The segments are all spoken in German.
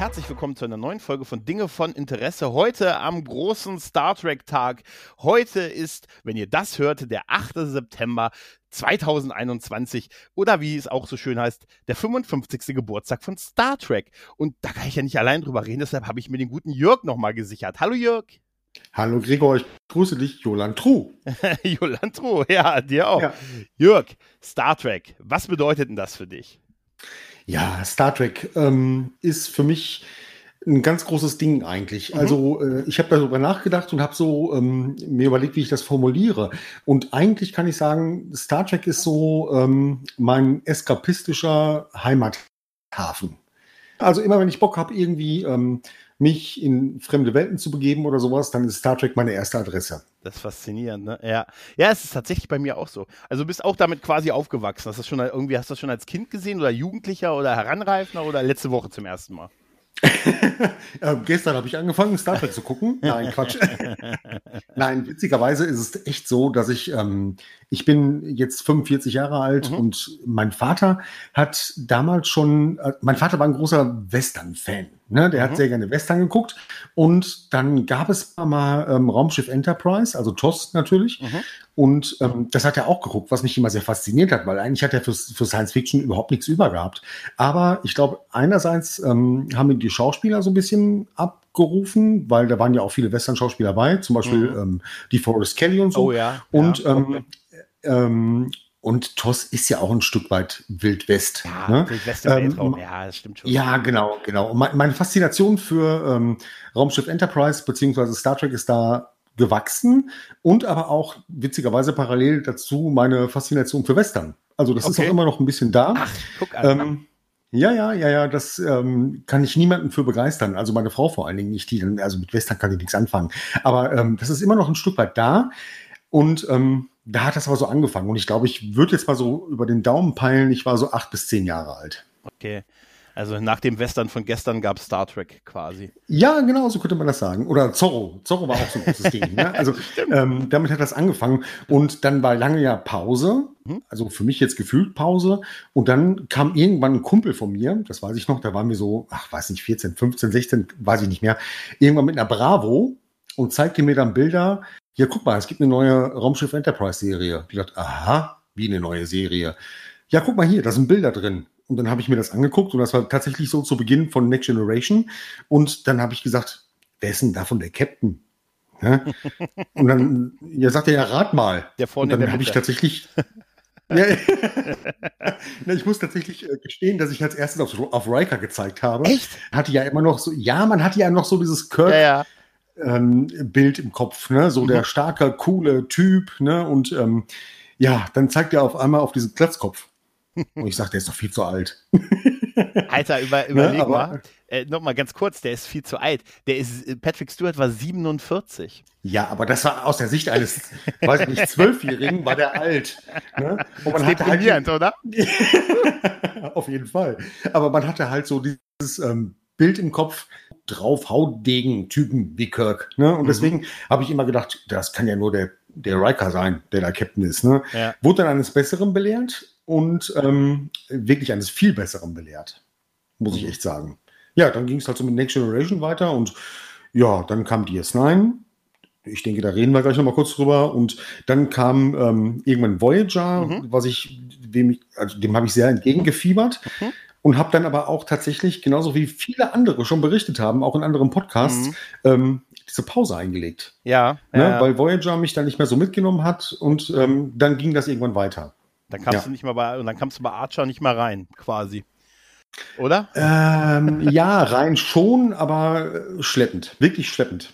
Herzlich willkommen zu einer neuen Folge von Dinge von Interesse. Heute am großen Star Trek Tag. Heute ist, wenn ihr das hört, der 8. September 2021 oder wie es auch so schön heißt, der 55. Geburtstag von Star Trek. Und da kann ich ja nicht allein drüber reden, deshalb habe ich mir den guten Jörg nochmal gesichert. Hallo Jörg. Hallo Gregor, ich grüße dich, Jolan True. Jolan True, ja, dir auch. Ja. Jörg, Star Trek, was bedeutet denn das für dich? Ja, Star Trek ähm, ist für mich ein ganz großes Ding eigentlich. Mhm. Also äh, ich habe darüber nachgedacht und habe so ähm, mir überlegt, wie ich das formuliere. Und eigentlich kann ich sagen, Star Trek ist so ähm, mein eskapistischer Heimathafen. Also immer wenn ich Bock habe, irgendwie ähm, mich in fremde Welten zu begeben oder sowas, dann ist Star Trek meine erste Adresse. Das ist faszinierend, ne? Ja. Ja, es ist tatsächlich bei mir auch so. Also du bist auch damit quasi aufgewachsen. Hast du das schon irgendwie, hast du das schon als Kind gesehen oder Jugendlicher oder Heranreifender oder letzte Woche zum ersten Mal? äh, gestern habe ich angefangen, Star Trek zu gucken. Nein, Quatsch. Nein, witzigerweise ist es echt so, dass ich, ähm, ich bin jetzt 45 Jahre alt mhm. und mein Vater hat damals schon, äh, mein Vater war ein großer Western-Fan. Ne? Der mhm. hat sehr gerne Western geguckt. Und dann gab es mal ähm, Raumschiff Enterprise, also TOS natürlich. Mhm. Und ähm, das hat er auch geguckt, was mich immer sehr fasziniert hat, weil eigentlich hat er für, für Science Fiction überhaupt nichts über gehabt. Aber ich glaube, einerseits ähm, haben ihn die Schauspieler so ein bisschen abgerufen, weil da waren ja auch viele Western-Schauspieler bei, zum Beispiel mhm. ähm, die Forrest Kelly und so. Oh ja. Und ja, okay. Und TOS ist ja auch ein Stück weit Wildwest. Ja, ne? Wildwest im ähm, Weltraum, ja, das stimmt schon. Ja, genau, genau. Und meine Faszination für ähm, Raumschiff Enterprise beziehungsweise Star Trek ist da gewachsen und aber auch witzigerweise parallel dazu meine Faszination für Western. Also das okay. ist auch immer noch ein bisschen da. Ach, guck an. Ähm, ja, ja, ja, ja, das ähm, kann ich niemanden für begeistern. Also meine Frau vor allen Dingen nicht, die also mit Western kann ich nichts anfangen. Aber ähm, das ist immer noch ein Stück weit da. Und ähm, da hat das aber so angefangen. Und ich glaube, ich würde jetzt mal so über den Daumen peilen, ich war so acht bis zehn Jahre alt. Okay. Also nach dem Western von gestern gab es Star Trek quasi. Ja, genau, so könnte man das sagen. Oder Zorro. Zorro war auch so ein großes Ding. Ne? Also ähm, damit hat das angefangen. Und dann war lange ja Pause. Mhm. Also für mich jetzt gefühlt Pause. Und dann kam irgendwann ein Kumpel von mir, das weiß ich noch, da waren wir so, ach, weiß nicht, 14, 15, 16, weiß ich nicht mehr, irgendwann mit einer Bravo und zeigte mir dann Bilder. Hier, guck mal, es gibt eine neue Raumschiff Enterprise Serie. Ich dachte, aha, wie eine neue Serie. Ja, guck mal hier, da sind Bilder drin. Und dann habe ich mir das angeguckt und das war tatsächlich so zu Beginn von Next Generation. Und dann habe ich gesagt, wer ist denn davon der Captain? Ja? Und dann ja, sagt er ja, rat mal. Der vorne und dann habe ich tatsächlich. ja, ich muss tatsächlich äh, gestehen, dass ich als erstes auf, auf Riker gezeigt habe. Echt? Hatte ja immer noch so, ja, man hatte ja noch so dieses Kirk. Ja, ja. Ähm, Bild im Kopf, ne? So mhm. der starke, coole Typ, ne? Und ähm, ja, dann zeigt er auf einmal auf diesen Glatzkopf. Und ich sage, der ist doch viel zu alt. Alter, über, überleg ja, mal. Äh, Nochmal ganz kurz, der ist viel zu alt. Der ist, Patrick Stewart war 47. Ja, aber das war aus der Sicht eines, weiß ich nicht, Zwölfjährigen, war der alt. Ne? Und man hatte halt, oder? auf jeden Fall. Aber man hatte halt so dieses ähm, Bild im Kopf, drauf Hautdegen-Typen wie Kirk. Ne? Und mhm. deswegen habe ich immer gedacht, das kann ja nur der, der Riker sein, der da Captain ist. Ne? Ja. Wurde dann eines Besseren belehrt und ähm, wirklich eines viel Besseren belehrt, muss ich mhm. echt sagen. Ja, dann ging es halt so mit Next Generation weiter und ja, dann kam DS9. Ich denke, da reden wir gleich nochmal kurz drüber. Und dann kam ähm, irgendwann Voyager, mhm. was ich, dem, also dem habe ich sehr entgegengefiebert. Mhm. Und habe dann aber auch tatsächlich, genauso wie viele andere schon berichtet haben, auch in anderen Podcasts, mhm. ähm, diese Pause eingelegt. Ja, ne? ja, Weil Voyager mich dann nicht mehr so mitgenommen hat und ähm, dann ging das irgendwann weiter. Dann kamst ja. du nicht mal bei, und dann kamst du bei Archer nicht mehr rein, quasi. Oder? Ähm, ja, rein schon, aber äh, schleppend. Wirklich schleppend.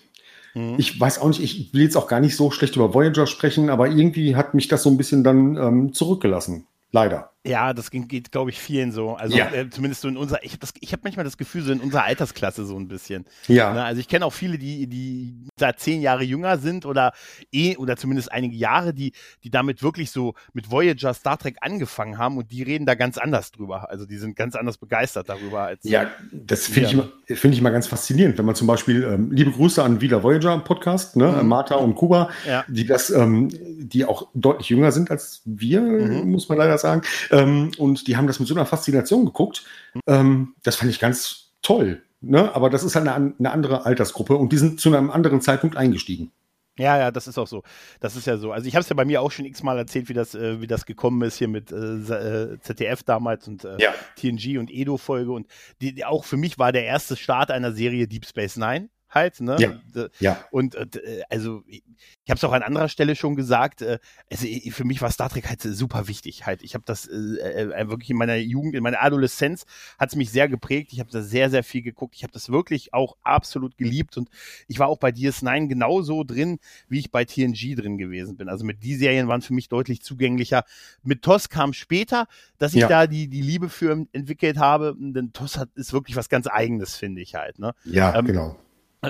Mhm. Ich weiß auch nicht, ich will jetzt auch gar nicht so schlecht über Voyager sprechen, aber irgendwie hat mich das so ein bisschen dann ähm, zurückgelassen. Leider. Ja, das geht, glaube ich, vielen so. Also ja. äh, zumindest so in unserer, ich habe hab manchmal das Gefühl, so in unserer Altersklasse so ein bisschen. Ja. Ne? Also ich kenne auch viele, die, die da zehn Jahre jünger sind oder eh, oder zumindest einige Jahre, die, die damit wirklich so mit Voyager Star Trek angefangen haben und die reden da ganz anders drüber. Also die sind ganz anders begeistert darüber als. Ja, das finde ich, find ich mal ganz faszinierend, wenn man zum Beispiel, ähm, liebe Grüße an Wieder Voyager Podcast, ne, mhm. Martha und Kuba, ja. die das, ähm, die auch deutlich jünger sind als wir, mhm. muss man leider sagen. Ähm, und die haben das mit so einer Faszination geguckt. Ähm, das fand ich ganz toll. Ne? Aber das ist halt eine, eine andere Altersgruppe und die sind zu einem anderen Zeitpunkt eingestiegen. Ja, ja, das ist auch so. Das ist ja so. Also ich habe es ja bei mir auch schon x-mal erzählt, wie das, äh, wie das gekommen ist hier mit äh, äh ZDF damals und äh, ja. TNG und Edo-Folge. Und die, die, auch für mich war der erste Start einer Serie Deep Space Nine halt. Ne? Ja. ja. Und äh, also ich habe es auch an anderer Stelle schon gesagt. Äh, also für mich war Star Trek halt super wichtig. Halt, ich habe das äh, äh, wirklich in meiner Jugend, in meiner Adoleszenz hat es mich sehr geprägt. Ich habe da sehr, sehr viel geguckt. Ich habe das wirklich auch absolut geliebt und ich war auch bei DS9 genauso drin, wie ich bei TNG drin gewesen bin. Also mit die Serien waren für mich deutlich zugänglicher. Mit TOS kam später, dass ich ja. da die die Liebe für entwickelt habe. Denn TOS hat, ist wirklich was ganz Eigenes, finde ich halt. Ne? Ja, ähm, genau.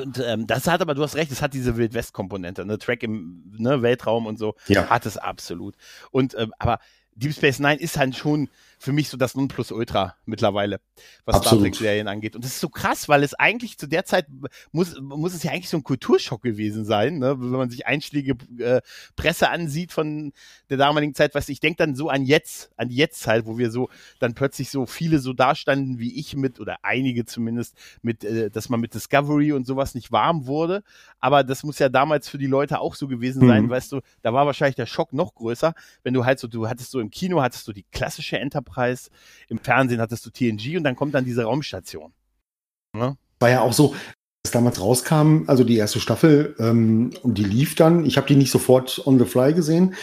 Und ähm, das hat aber, du hast recht, es hat diese Wildwest-Komponente, ne? Track im ne, Weltraum und so, ja. hat es absolut. Und ähm, aber Deep Space Nine ist halt schon für mich so das Nonplusultra mittlerweile, was Absolut. Star Trek-Serien angeht. Und das ist so krass, weil es eigentlich zu der Zeit muss, muss es ja eigentlich so ein Kulturschock gewesen sein, ne? wenn man sich einschlägige äh, Presse ansieht von der damaligen Zeit. Was ich denke dann so an jetzt, an die Jetztzeit, wo wir so dann plötzlich so viele so dastanden wie ich mit oder einige zumindest mit, äh, dass man mit Discovery und sowas nicht warm wurde. Aber das muss ja damals für die Leute auch so gewesen sein, mhm. weißt du. Da war wahrscheinlich der Schock noch größer, wenn du halt so, du hattest so im Kino hattest du die klassische Enterprise Preis. Im Fernsehen hattest du TNG und dann kommt dann diese Raumstation. Ne? War ja auch so, als damals rauskam, also die erste Staffel, ähm, und die lief dann. Ich habe die nicht sofort on the fly gesehen,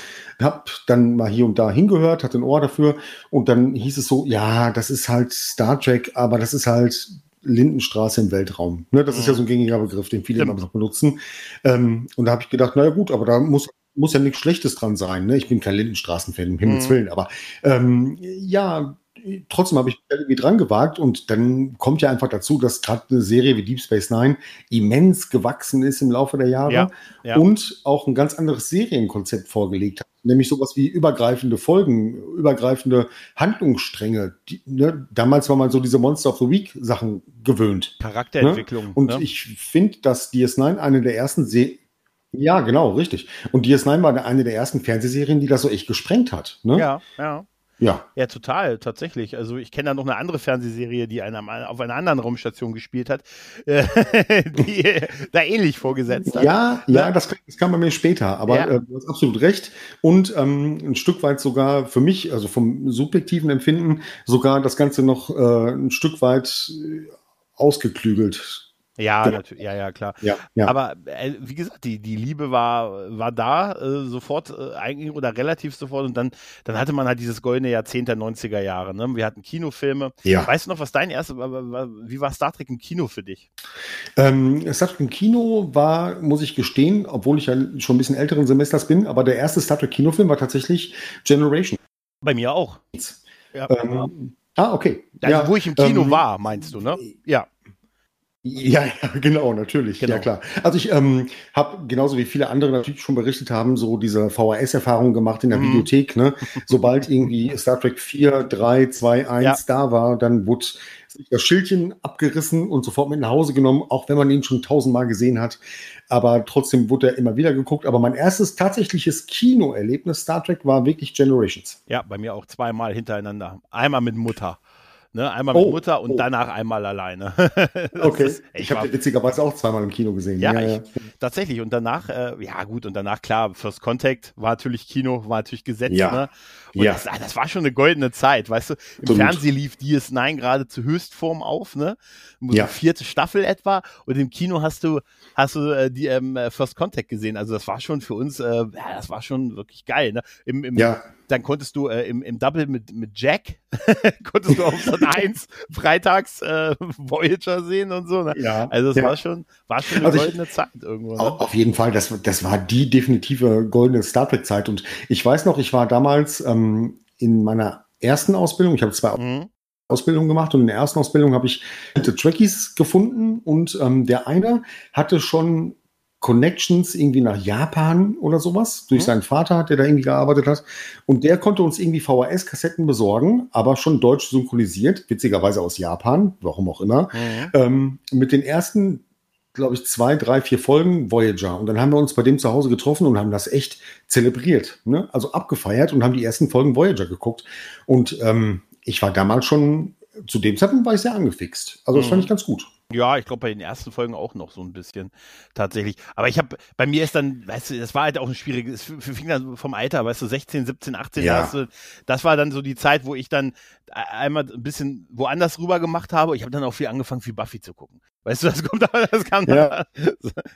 habe dann mal hier und da hingehört, hatte ein Ohr dafür und dann hieß es so, ja, das ist halt Star Trek, aber das ist halt Lindenstraße im Weltraum. Ne, das mhm. ist ja mhm. so ein gängiger Begriff, den viele immer noch benutzen. Ähm, und da habe ich gedacht, naja gut, aber da muss muss ja nichts Schlechtes dran sein. Ne? Ich bin kein Lindenstraßenfan, um Himmels mhm. Willen, aber ähm, ja, trotzdem habe ich mich irgendwie dran gewagt und dann kommt ja einfach dazu, dass gerade eine Serie wie Deep Space Nine immens gewachsen ist im Laufe der Jahre ja, ja. und auch ein ganz anderes Serienkonzept vorgelegt hat, nämlich sowas wie übergreifende Folgen, übergreifende Handlungsstränge. Die, ne? Damals war man so diese Monster of the Week Sachen gewöhnt. Charakterentwicklung. Ne? Und ne? ich finde, dass DS9 eine der ersten Serien ja, genau, richtig. Und DS9 war eine der ersten Fernsehserien, die das so echt gesprengt hat. Ne? Ja, ja. Ja. Ja, total, tatsächlich. Also ich kenne da noch eine andere Fernsehserie, die eine, auf einer anderen Raumstation gespielt hat, die da ähnlich vorgesetzt hat. Ja, ja, das, das kam bei mir später, aber ja. äh, du hast absolut recht. Und ähm, ein Stück weit sogar für mich, also vom subjektiven Empfinden, sogar das Ganze noch äh, ein Stück weit äh, ausgeklügelt ja, genau. natürlich, ja, ja, klar. Ja, ja. Aber äh, wie gesagt, die, die Liebe war, war da äh, sofort äh, eigentlich oder relativ sofort und dann, dann hatte man halt dieses goldene Jahrzehnt der 90er Jahre. Ne? Wir hatten Kinofilme. Ja. Weißt du noch, was dein erstes, wie war Star Trek im Kino für dich? Ähm, Star Trek im Kino war, muss ich gestehen, obwohl ich ja schon ein bisschen älteren Semesters bin, aber der erste Star Trek Kinofilm war tatsächlich Generation. Bei mir auch. Ja. Ähm, ah, okay. Also, ja, wo ich im Kino ähm, war, meinst du, ne? Ja. Ja, ja, genau, natürlich. Genau. Ja, klar. Also ich ähm, habe genauso wie viele andere natürlich schon berichtet haben, so diese VHS-Erfahrung gemacht in der mhm. Videothek. Ne? Sobald irgendwie Star Trek 4, 3, 2, 1 ja. da war, dann wurde sich das Schildchen abgerissen und sofort mit nach Hause genommen, auch wenn man ihn schon tausendmal gesehen hat. Aber trotzdem wurde er immer wieder geguckt. Aber mein erstes tatsächliches Kinoerlebnis Star Trek war wirklich Generations. Ja, bei mir auch zweimal hintereinander. Einmal mit Mutter. Ne? Einmal mit oh, Mutter und oh. danach einmal alleine. okay. Ist, ich, habe witzigerweise auch zweimal im Kino gesehen. Ja, ja, ich, ja. tatsächlich. Und danach, äh, ja gut, und danach, klar, First Contact war natürlich Kino, war natürlich gesetzt. Ja. Ne? Und ja. das, ah, das, war schon eine goldene Zeit, weißt du. Im so Fernsehen lief DS9 gerade zu Höchstform auf, ne? Ja. Vierte Staffel etwa. Und im Kino hast du, hast du äh, die ähm, First Contact gesehen. Also das war schon für uns, äh, ja, das war schon wirklich geil. Ne? Im, im, ja dann konntest du äh, im, im Double mit, mit Jack, konntest du auf so 1 freitags äh, Voyager sehen und so. Ne? Ja, also das ja. war schon, war schon eine also goldene ich, Zeit irgendwo. Ne? Auf jeden Fall, das, das war die definitive goldene Star Trek-Zeit. Und ich weiß noch, ich war damals ähm, in meiner ersten Ausbildung, ich habe zwei mhm. Ausbildungen gemacht und in der ersten Ausbildung habe ich Trekkies gefunden und ähm, der eine hatte schon Connections irgendwie nach Japan oder sowas durch mhm. seinen Vater, der da irgendwie gearbeitet hat. Und der konnte uns irgendwie VHS-Kassetten besorgen, aber schon deutsch synchronisiert, witzigerweise aus Japan, warum auch immer, mhm. ähm, mit den ersten glaube ich, zwei, drei, vier Folgen Voyager. Und dann haben wir uns bei dem zu Hause getroffen und haben das echt zelebriert, ne? also abgefeiert und haben die ersten Folgen Voyager geguckt. Und ähm, ich war damals schon, zu dem Zeitpunkt war ich sehr angefixt. Also das mhm. fand ich ganz gut. Ja, ich glaube bei den ersten Folgen auch noch so ein bisschen tatsächlich. Aber ich habe, bei mir ist dann, weißt du, das war halt auch ein schwieriges, fing dann vom Alter, weißt du, 16, 17, 18, ja. das, das war dann so die Zeit, wo ich dann einmal ein bisschen woanders rüber gemacht habe. Ich habe dann auch viel angefangen, viel Buffy zu gucken. Weißt du, das kommt aber, das kam ja.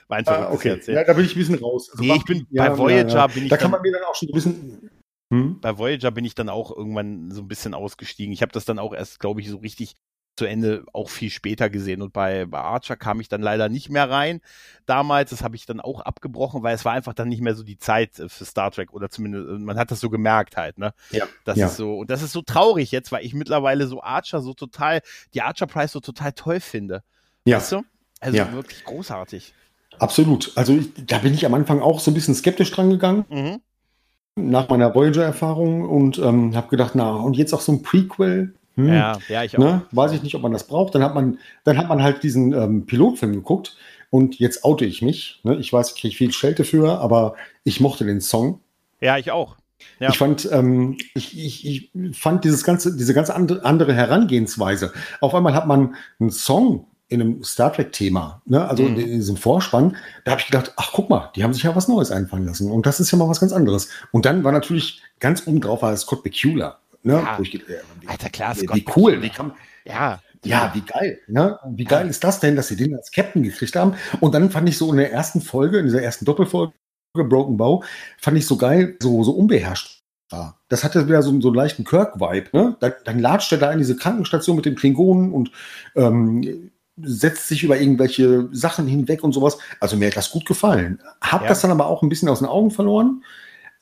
einfach ah, okay. Ja, da bin ich ein bisschen raus. Also nee, ich bin ja, bei Voyager ja, bin ich. Da kann man mir dann auch schon ein bisschen. Hm? Bei Voyager bin ich dann auch irgendwann so ein bisschen ausgestiegen. Ich habe das dann auch erst, glaube ich, so richtig zu Ende auch viel später gesehen. Und bei, bei Archer kam ich dann leider nicht mehr rein damals. Das habe ich dann auch abgebrochen, weil es war einfach dann nicht mehr so die Zeit äh, für Star Trek oder zumindest, äh, man hat das so gemerkt halt, ne? Ja. Das ja. ist so, und das ist so traurig jetzt, weil ich mittlerweile so Archer so total, die Archer Prize so total toll finde. Ja. Weißt du? Also ja. wirklich großartig. Absolut. Also ich, da bin ich am Anfang auch so ein bisschen skeptisch dran gegangen. Mhm. Nach meiner Voyager-Erfahrung und ähm, habe gedacht, na, und jetzt auch so ein Prequel, hm, ja, ja, ich auch. Ne? Weiß ich nicht, ob man das braucht. Dann hat man, dann hat man halt diesen ähm, Pilotfilm geguckt und jetzt oute ich mich. Ne? Ich weiß, ich kriege viel Schelte für, aber ich mochte den Song. Ja, ich auch. Ja. Ich fand, ähm, ich, ich, ich fand dieses ganze, diese ganz andere, andere Herangehensweise. Auf einmal hat man einen Song in einem Star Trek-Thema, ne? also mhm. in diesem Vorspann, da habe ich gedacht, ach guck mal, die haben sich ja was Neues einfallen lassen. Und das ist ja mal was ganz anderes. Und dann war natürlich ganz oben drauf war Scott Bakula. Ne? Ja. Ich, äh, wie, Alter, klar, wie, wie cool, wie kann, ja, ja, wie geil, ne? Wie geil ja. ist das denn, dass sie den als Captain gekriegt haben? Und dann fand ich so in der ersten Folge, in dieser ersten Doppelfolge, Broken Bow, fand ich so geil, so, so unbeherrscht war. Das hatte wieder so, so einen leichten Kirk-Vibe, ne? Dann, dann latscht er da in diese Krankenstation mit den Klingonen und ähm, setzt sich über irgendwelche Sachen hinweg und sowas. Also mir hat das gut gefallen. Hab ja. das dann aber auch ein bisschen aus den Augen verloren.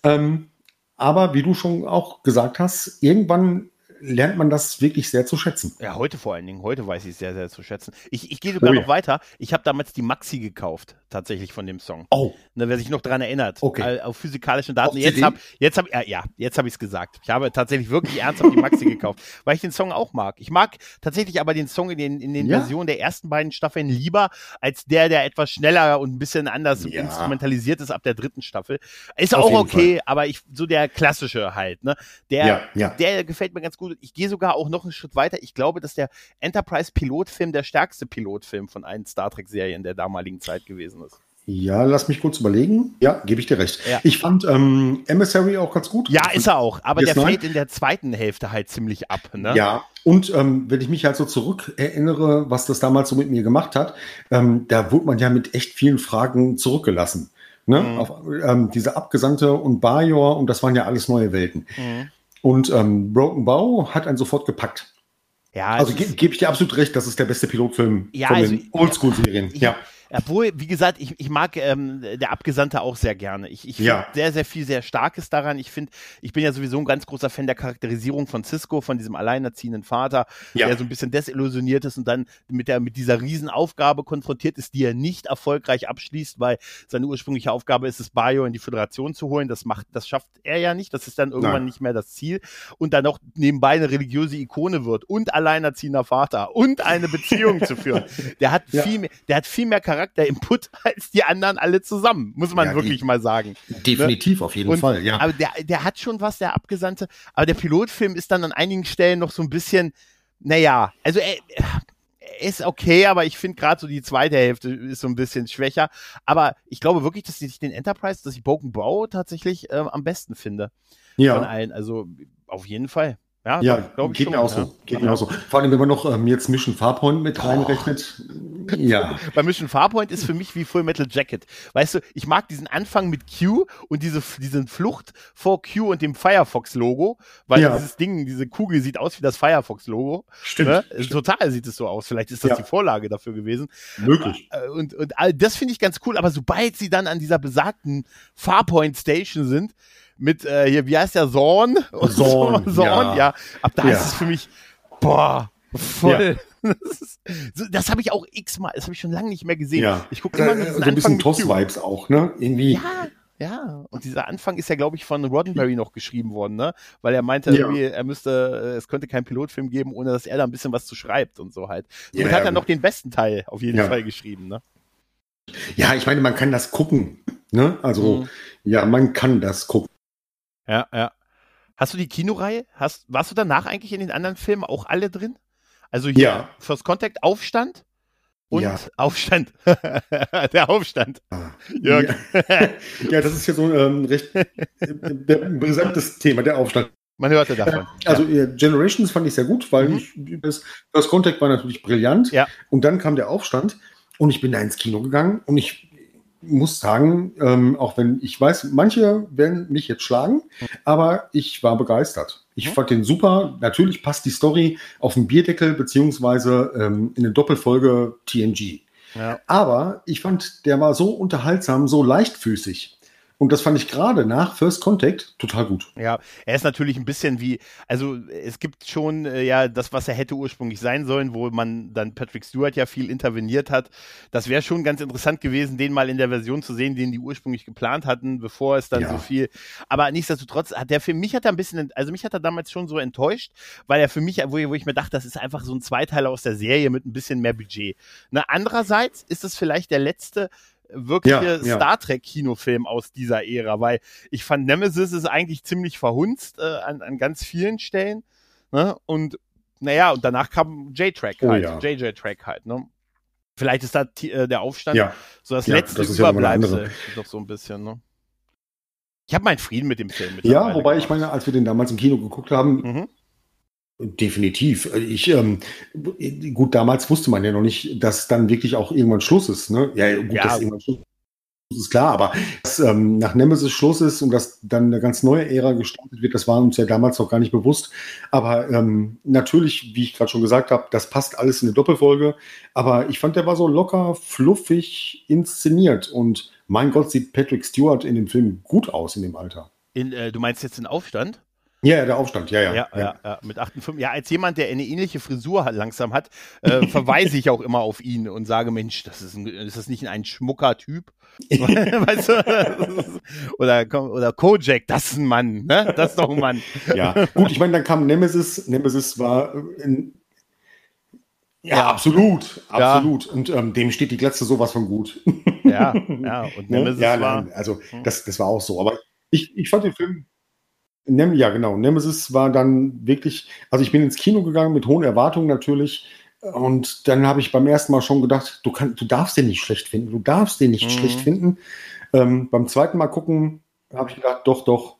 Ähm, aber wie du schon auch gesagt hast, irgendwann lernt man das wirklich sehr zu schätzen. Ja, heute vor allen Dingen. Heute weiß ich es sehr, sehr zu schätzen. Ich, ich gehe sogar oh, noch ja. weiter. Ich habe damals die Maxi gekauft, tatsächlich von dem Song. Oh. Ne, wer sich noch daran erinnert. Okay. Auf physikalischen Daten. Auf jetzt habe jetzt hab, ja, ja, jetzt habe ich es gesagt. Ich habe tatsächlich wirklich ernsthaft die Maxi gekauft, weil ich den Song auch mag. Ich mag tatsächlich aber den Song in den, in den ja. Versionen der ersten beiden Staffeln lieber als der, der etwas schneller und ein bisschen anders ja. instrumentalisiert ist ab der dritten Staffel. Ist Auf auch okay, Fall. aber ich, so der klassische halt, ne? Der, der gefällt mir ganz gut. Ich gehe sogar auch noch einen Schritt weiter. Ich glaube, dass der Enterprise-Pilotfilm der stärkste Pilotfilm von allen Star Trek-Serien der damaligen Zeit gewesen ist. Ja, lass mich kurz überlegen. Ja, gebe ich dir recht. Ja. Ich fand ähm, Emissary auch ganz gut. Ja, ist er auch. Aber der fällt in der zweiten Hälfte halt ziemlich ab. Ne? Ja, und ähm, wenn ich mich halt so zurück erinnere, was das damals so mit mir gemacht hat, ähm, da wurde man ja mit echt vielen Fragen zurückgelassen. Ne? Mhm. Auf, ähm, diese Abgesandte und Bajor und das waren ja alles neue Welten. Mhm. Und ähm, Broken Bow hat einen sofort gepackt. Ja, also ge gebe ich dir absolut recht, das ist der beste Pilotfilm ja, von also, den Oldschool-Serien. Ja, ja. Obwohl, wie gesagt, ich, ich mag ähm, der Abgesandte auch sehr gerne. Ich, ich finde ja. sehr, sehr viel sehr Starkes daran. Ich finde, ich bin ja sowieso ein ganz großer Fan der Charakterisierung von Cisco, von diesem alleinerziehenden Vater, ja. der so ein bisschen desillusioniert ist und dann mit, der, mit dieser Riesenaufgabe konfrontiert ist, die er nicht erfolgreich abschließt, weil seine ursprüngliche Aufgabe ist es, Bayo in die Föderation zu holen. Das macht, das schafft er ja nicht. Das ist dann irgendwann Nein. nicht mehr das Ziel. Und dann noch nebenbei eine religiöse Ikone wird und alleinerziehender Vater und eine Beziehung zu führen. Der hat ja. viel mehr, der hat viel mehr Charakterinput als die anderen alle zusammen, muss man ja, wirklich mal sagen. Definitiv, ne? auf jeden und, Fall, ja. Aber der, der hat schon was, der Abgesandte. Aber der Pilotfilm ist dann an einigen Stellen noch so ein bisschen, naja, also er, er ist okay, aber ich finde gerade so die zweite Hälfte ist so ein bisschen schwächer. Aber ich glaube wirklich, dass ich den Enterprise, dass ich Broken Bow tatsächlich äh, am besten finde. Ja. Von allen. Also auf jeden Fall. Ja, ja glaube ich geht schon, mir auch so. Geht mir auch so. Vor allem, wenn man noch ähm, jetzt Mission Farpoint mit reinrechnet. Ja. Bei Mission Farpoint ist für mich wie Full Metal Jacket. Weißt du, ich mag diesen Anfang mit Q und diese, diesen Flucht vor Q und dem Firefox-Logo, weil ja. dieses Ding, diese Kugel sieht aus wie das Firefox-Logo. Stimmt, ne? stimmt, Total sieht es so aus. Vielleicht ist das ja. die Vorlage dafür gewesen. Möglich. Äh, und, und das finde ich ganz cool, aber sobald sie dann an dieser besagten Farpoint Station sind, mit äh, hier, wie heißt der, Zorn? Zorn, so, Zorn, ja. ja. Ab da Ja. ist es für mich, boah, voll. Das, ist- so, das habe ich auch x-mal, das habe ich schon lange nicht mehr gesehen. Ja. Ich gucke immer Äh, nur so ein bisschen. Toss-Vibes auch, ne? Irgendwie. Ja, ja. Und dieser Anfang ist ja, glaube ich, von Roddenberry noch geschrieben worden, ne? Weil er meinte, Ja. irgendwie, er müsste, äh, es könnte keinen Pilotfilm geben, ohne dass er da ein bisschen was zu schreibt und so halt. Und Ja, hat er ja. noch den besten Teil auf jeden Ja. Fall geschrieben, ne? Ja, ich meine, man kann das gucken. Ne? Also, Mhm. ja, man kann das gucken. Ja, ja. Hast du die Kinoreihe? Hast, warst du danach eigentlich in den anderen Filmen auch alle drin? Also hier Ja. First Contact, Aufstand und Ja. Aufstand. Der Aufstand. Ah. Jörg. Ja. ja, das ist ja so ein ähm, recht äh, brisantes Thema, der Aufstand. Man hörte davon. Also äh, Generations fand ich sehr gut, weil Mhm. ich, das, das Contact war natürlich brillant. Ja. Und dann kam der Aufstand und ich bin da ins Kino gegangen und ich muss sagen, ähm, auch wenn ich weiß, manche werden mich jetzt schlagen, aber ich war begeistert. Ich Mhm. fand den super. Natürlich passt die Story auf den Bierdeckel beziehungsweise ähm, in eine Doppelfolge TNG. ja. Aber ich fand, der war so unterhaltsam, so leichtfüßig. Und das fand ich gerade nach First Contact total gut. Ja, er ist natürlich ein bisschen wie, also es gibt schon äh, ja das, was er hätte ursprünglich sein sollen, wo man dann Patrick Stewart ja viel interveniert hat. Das wäre schon ganz interessant gewesen, den mal in der Version zu sehen, den die ursprünglich geplant hatten, bevor es dann Ja. so viel. Aber nichtsdestotrotz hat der für mich hat er ein bisschen, also mich hat er damals schon so enttäuscht, weil er für mich, wo, wo ich mir dachte, das ist einfach so ein Zweiteiler aus der Serie mit ein bisschen mehr Budget. Na, andererseits ist es vielleicht der letzte wirkliche Ja, ja. Star Trek Kinofilm aus dieser Ära, weil ich fand Nemesis ist eigentlich ziemlich verhunzt äh, an, an ganz vielen Stellen. Ne? Und naja, und danach kam J-Track Oh halt, ja. JJ-Track halt. Ne? Vielleicht ist da äh, der Aufstand so das letzte das Überbleibsel noch so ein bisschen. Ne? Ich habe meinen Frieden mit dem Film. ja wobei ich meine, als wir den damals im Kino geguckt haben, Mhm. Definitiv. Ich, ähm, gut, damals wusste man ja noch nicht, dass dann wirklich auch irgendwann Schluss ist. Ne? Ja, gut, Ja. dass irgendwann Schluss ist klar, aber dass ähm, nach Nemesis Schluss ist und dass dann eine ganz neue Ära gestartet wird, das war uns ja damals noch gar nicht bewusst. Aber ähm, natürlich, wie ich gerade schon gesagt habe, das passt alles in eine Doppelfolge. Aber ich fand, der war so locker, fluffig inszeniert. Und mein Gott, sieht Patrick Stewart in dem Film gut aus in dem Alter. In, äh, du meinst jetzt den Aufstand? Ja, ja, der Aufstand, ja, ja. Ja, ja, ja, mit 58. Ja, als jemand, der eine ähnliche Frisur langsam hat, äh, verweise ich auch immer auf ihn und sage, Mensch, das ist, ein, ist das nicht ein schmucker Typ? weißt du? Oder, oder Kojak, das ist ein Mann, ne? Das ist doch ein Mann. Ja, gut, ich meine, dann kam Nemesis. Nemesis war äh, in, ja, Ja. absolut, Ja. absolut. Und ähm, dem steht die Glatze sowas von gut. Ja, ja, und Ne? Nemesis ja, war. nein, also Hm. das, das war auch so. Aber ich, ich fand den Film. Nem, ja, genau. Nemesis war dann wirklich, also ich bin ins Kino gegangen mit hohen Erwartungen natürlich. Und dann habe ich beim ersten Mal schon gedacht, du, kann, du darfst den nicht schlecht finden. Du darfst den nicht Mhm. schlecht finden. Ähm, beim zweiten Mal gucken habe ich gedacht, doch, doch,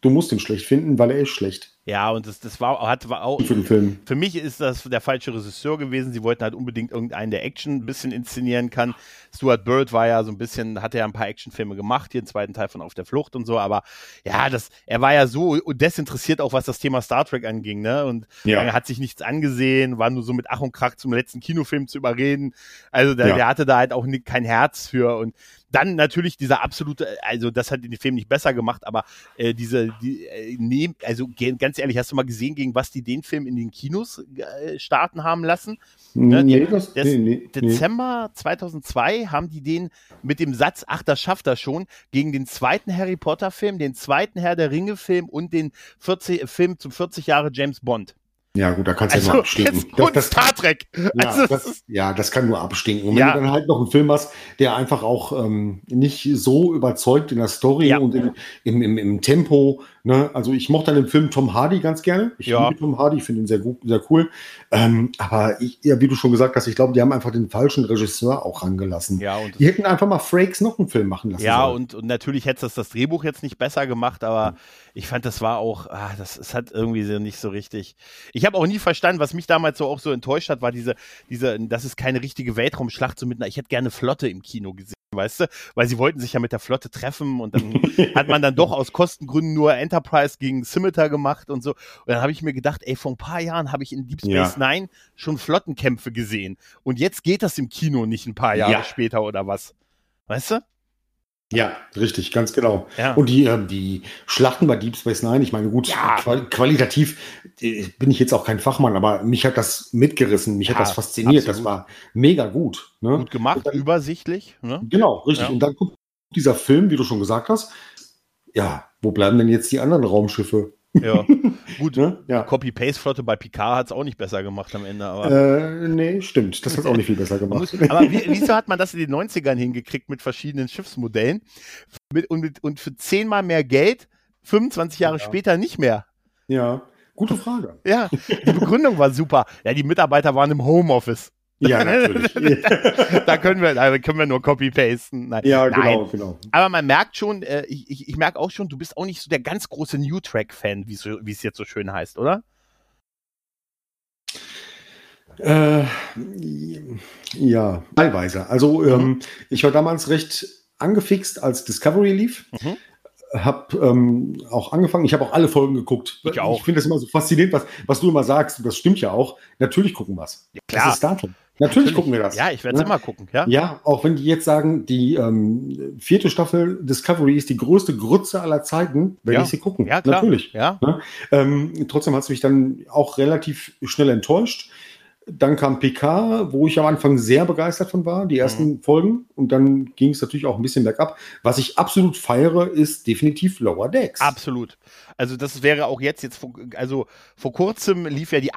du musst ihn schlecht finden, weil er ist schlecht Ja, und das, das war, hat, war auch. für den Film. Für mich ist das der falsche Regisseur gewesen. Sie wollten halt unbedingt irgendeinen, der Action ein bisschen inszenieren kann. Stuart Bird war ja so ein bisschen, hatte ja ein paar Actionfilme gemacht, hier den zweiten Teil von Auf der Flucht und so, aber ja, das, er war ja so desinteressiert auch, was das Thema Star Trek anging, ne? Und Ja. er hat sich nichts angesehen, war nur so mit Ach und Krach zum letzten Kinofilm zu überreden. Also der, Ja. der hatte da halt auch ni- kein Herz für und dann natürlich dieser absolute, also das hat den Film nicht besser gemacht, aber äh, diese, die, äh, nehm, also ganz ehrlich, hast du mal gesehen, gegen was die den Film in den Kinos äh, starten haben lassen? Ne, die- nee, das, das- nee, nee, nee. Dezember 2002 haben die den mit dem Satz, ach, das schafft er schon, gegen den zweiten Harry Potter Film, den zweiten Herr der Ringe Film und den 40, Film zum 40 Jahre James Bond. Ja, gut, da kannst du ja Also, nur abstinken. jetzt, und Star Trek. ja, also, das das, ja, das kann nur abstinken. Und wenn Ja. du dann halt noch einen Film hast, der einfach auch ähm, nicht so überzeugt in der Story Ja. und im, im, im, im Tempo. Ne? Also ich mochte an dem Film Tom Hardy ganz gerne. Ich Ja. liebe Tom Hardy, ich finde ihn sehr gut, sehr cool. Ähm, aber ich, ja, wie du schon gesagt hast, ich glaube, die haben einfach den falschen Regisseur auch rangelassen. ja, und Die hätten einfach mal Frakes noch einen Film machen lassen Ja, und, und natürlich hätte das das Drehbuch jetzt nicht besser gemacht, aber ich fand, das war auch, ah, das, es hat irgendwie so nicht so richtig. Ich habe auch nie verstanden, was mich damals so auch so enttäuscht hat, war diese, diese, das ist keine richtige Weltraumschlacht, so mit einer, ich hätte gerne Flotte im Kino gesehen, weißt du? Weil sie wollten sich ja mit der Flotte treffen und dann hat man dann doch aus Kostengründen nur Enterprise gegen Scimitar gemacht und so. Und dann habe ich mir gedacht, ey, vor ein paar Jahren habe ich in Deep Space Ja. Nine schon Flottenkämpfe gesehen. Und jetzt geht das im Kino nicht ein paar Jahre Ja. später oder was. Weißt du? Ja, richtig, ganz genau. Ja. Und die, ähm, die Schlachten bei Deep Space Nine, ich meine, gut, Ja. qual qualitativ äh, bin ich jetzt auch kein Fachmann, aber mich hat das mitgerissen, mich Ja, hat das fasziniert, absolut. das war mega gut. Ne? Gut gemacht, dann- übersichtlich. Ne? Genau, richtig. Und dann kommt dieser Film, wie du schon gesagt hast. Ja, wo bleiben denn jetzt die anderen Raumschiffe? Ja. Gut, Ne? Ja. Copy-Paste-Flotte bei Picard hat es auch nicht besser gemacht am Ende. Aber, Äh, nee, stimmt. Das hat auch nicht viel besser gemacht. aber wie, wieso hat man das in den 90ern hingekriegt mit verschiedenen Schiffsmodellen? Mit, und, mit, und für zehnmal mehr Geld, 25 Jahre Ja. später nicht mehr. Ja, gute Frage. Ja, die Begründung war super. Ja, die Mitarbeiter waren im Homeoffice. Ja, natürlich. Da können wir, da können wir nur copy-pasten. Ja, Nein. genau, genau. Aber man merkt schon, äh, ich, ich, merke auch schon, du bist auch nicht so der ganz große New Track-Fan, wie so, wie es jetzt so schön heißt, oder? Äh, ja, teilweise. Also, ähm, Mhm. ich war damals recht angefixt, als Discovery lief. Mhm. Hab ähm, auch angefangen, ich habe auch alle Folgen geguckt. Ich auch. Ich finde das immer so faszinierend, was, was du immer sagst. Und das stimmt ja auch. Natürlich gucken wir es. Ja, Das ist Star Trek. Natürlich, gucken wir das. Ja, ich werde es Ne? immer gucken, ja. Ja, auch wenn die jetzt sagen, die ähm, vierte Staffel Discovery ist die größte Grütze aller Zeiten, werde Ja. ich sie gucken. Ja, klar. Natürlich. Ja, Ähm, trotzdem hat es mich dann auch relativ schnell enttäuscht. Dann kam PK, wo ich am Anfang sehr begeistert von war, die ersten Mhm. Folgen. Und dann ging es natürlich auch ein bisschen bergab. Was ich absolut feiere, ist definitiv Lower Decks. absolut. Also das wäre auch jetzt, jetzt also vor kurzem lief ja die,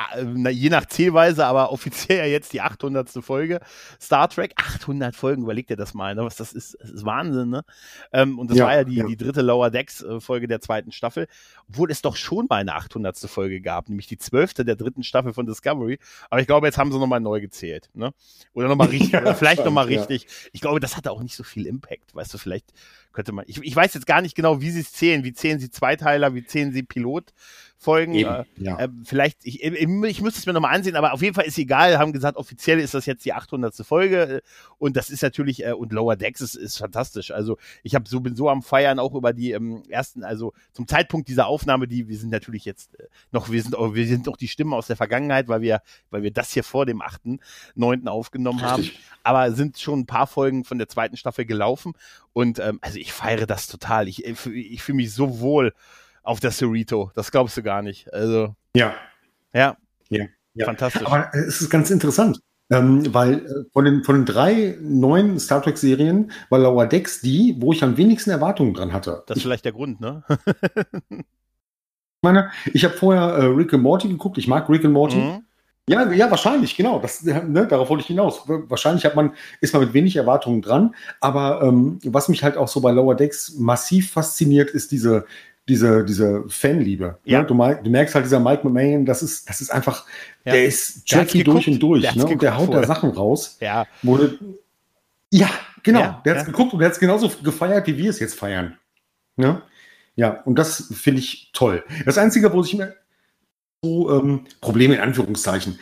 je nach Zählweise, aber offiziell ja jetzt die 800. Folge Star Trek. 800 Folgen, überleg dir das mal, ne, was das ist. Das ist Wahnsinn, ne? Ähm, und das Ja, war ja die, ja. die dritte Lower Decks äh, Folge der zweiten Staffel, obwohl es doch schon mal eine 800. Folge gab, nämlich die zwölfte der dritten Staffel von Discovery. Aber ich glaube, jetzt haben sie nochmal neu gezählt, ne? Oder nochmal richtig, Ja, oder vielleicht nochmal ja. richtig. Ich glaube, das hatte auch nicht so viel Impact, weißt du, vielleicht könnte man, ich, ich weiß jetzt gar nicht genau, wie sie es zählen. Wie zählen sie Zweiteiler, wie zählen sie Pilotfolgen? Eben, Äh, ja. äh, vielleicht, ich, ich, müsste es mir nochmal ansehen, aber auf jeden Fall ist egal, haben gesagt, offiziell ist das jetzt die 800. Folge äh, und das ist natürlich, äh, und Lower Decks ist, ist fantastisch. Also ich habe so, bin so am Feiern auch über die ähm, ersten, also zum Zeitpunkt dieser Aufnahme, die, wir sind natürlich jetzt äh, noch, wir sind, auch- wir sind doch die Stimmen aus der Vergangenheit, weil wir, weil wir das hier vor dem 8.9. aufgenommen haben Richtig. aber sind schon ein paar Folgen von der zweiten Staffel gelaufen und ähm, also ich feiere das total. Ich, ich, ich fühle mich so wohl auf der Cerrito. Das glaubst du gar nicht. Also Ja. ja, Ja. ja. fantastisch. Aber es ist ganz interessant. Ähm, weil äh, von, den, von den drei neuen Star Trek-Serien war Lower Decks die, wo ich am wenigsten Erwartungen dran hatte. das ist vielleicht der Grund, ne? Ich meine, ich habe vorher äh, Rick and Morty geguckt. Ich mag Rick and Morty. Mhm. Ja, ja, wahrscheinlich, genau. Das, ne, darauf wollte ich hinaus. Wahrscheinlich hat man, ist man mit wenig Erwartungen dran. Aber ähm, was mich halt auch so bei Lower Decks massiv fasziniert, ist diese, diese, diese Fanliebe. Ja. Ne? Du, du merkst halt, dieser Mike McMahon, das ist, das ist einfach, Ja. der ist Jackie durch und durch. Der ne? Und der haut da vorher. Sachen raus. Ja, du, ja, genau. Ja, der hat's ja. geguckt und der hat's genauso gefeiert, wie wir es jetzt feiern. Ne? Ja, und das finde ich toll. Das Einzige, wo ich mir so ähm, Probleme in Anführungszeichen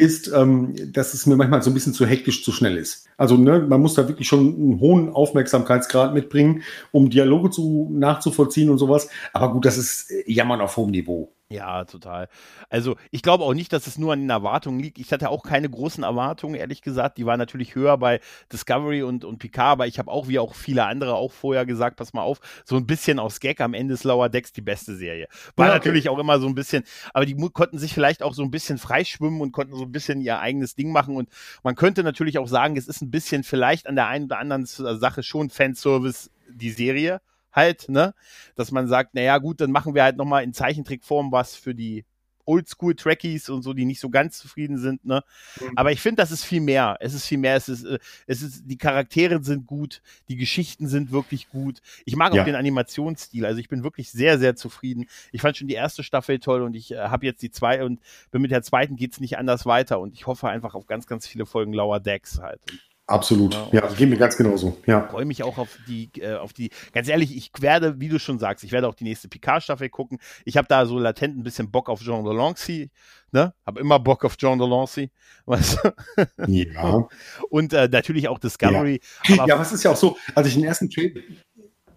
ist, ähm, dass es mir manchmal so ein bisschen zu hektisch zu schnell ist. Also ne, man muss da wirklich schon einen hohen Aufmerksamkeitsgrad mitbringen, um Dialoge zu nachzuvollziehen und sowas. Aber gut, das ist äh, Jammern auf hohem Niveau. Ja, total. Also ich glaube auch nicht, dass es nur an den Erwartungen liegt. Ich hatte auch keine großen Erwartungen, ehrlich gesagt. Die waren natürlich höher bei Discovery und, und Picard, aber ich habe auch, wie auch viele andere auch vorher gesagt, pass mal auf, so ein bisschen aus Gag am Ende ist Lower Decks die beste Serie. War Ja, okay. natürlich auch immer so ein bisschen, aber die konnten sich vielleicht auch so ein bisschen freischwimmen und konnten so ein bisschen ihr eigenes Ding machen und man könnte natürlich auch sagen, es ist ein bisschen vielleicht an der einen oder anderen Sache schon Fanservice die Serie halt, ne? Dass man sagt, naja, gut, dann machen wir halt nochmal in Zeichentrickform was für die Oldschool-Trekkies und so, die nicht so ganz zufrieden sind, ne? Mhm. Aber ich finde, das ist viel mehr. Es ist viel mehr. Es ist, äh, es ist, die Charaktere sind gut, die Geschichten sind wirklich gut. Ich mag auch Ja. den Animationsstil. Also ich bin wirklich sehr, sehr zufrieden. Ich fand schon die erste Staffel toll und ich äh, habe jetzt die zwei und bin mit der zweiten geht's nicht anders weiter und ich hoffe einfach auf ganz, ganz viele Folgen Lower Decks halt. Und Absolut. Ja. Ja, geht mir ganz genauso. Ja. freue mich auch auf die, äh, auf die, ganz ehrlich, ich werde, wie du schon sagst, ich werde auch die nächste Picard-Staffel gucken. Ich habe da so latent ein bisschen Bock auf Jean Delancey, ne? Hab immer Bock auf Jean Delancey, weißt du? Ja. Und äh, natürlich auch Discovery. Aber ja, was ist ja auch so, als ich den ersten Trailer,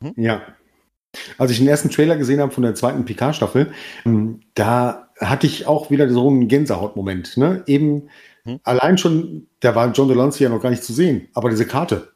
Hm? ja, als ich den ersten Trailer gesehen habe von der zweiten Picard-Staffel, ähm, da hatte ich auch wieder so einen Gänsehautmoment. Ne? Eben Hm? allein schon, da war John Delancey ja noch gar nicht zu sehen, aber diese Karte,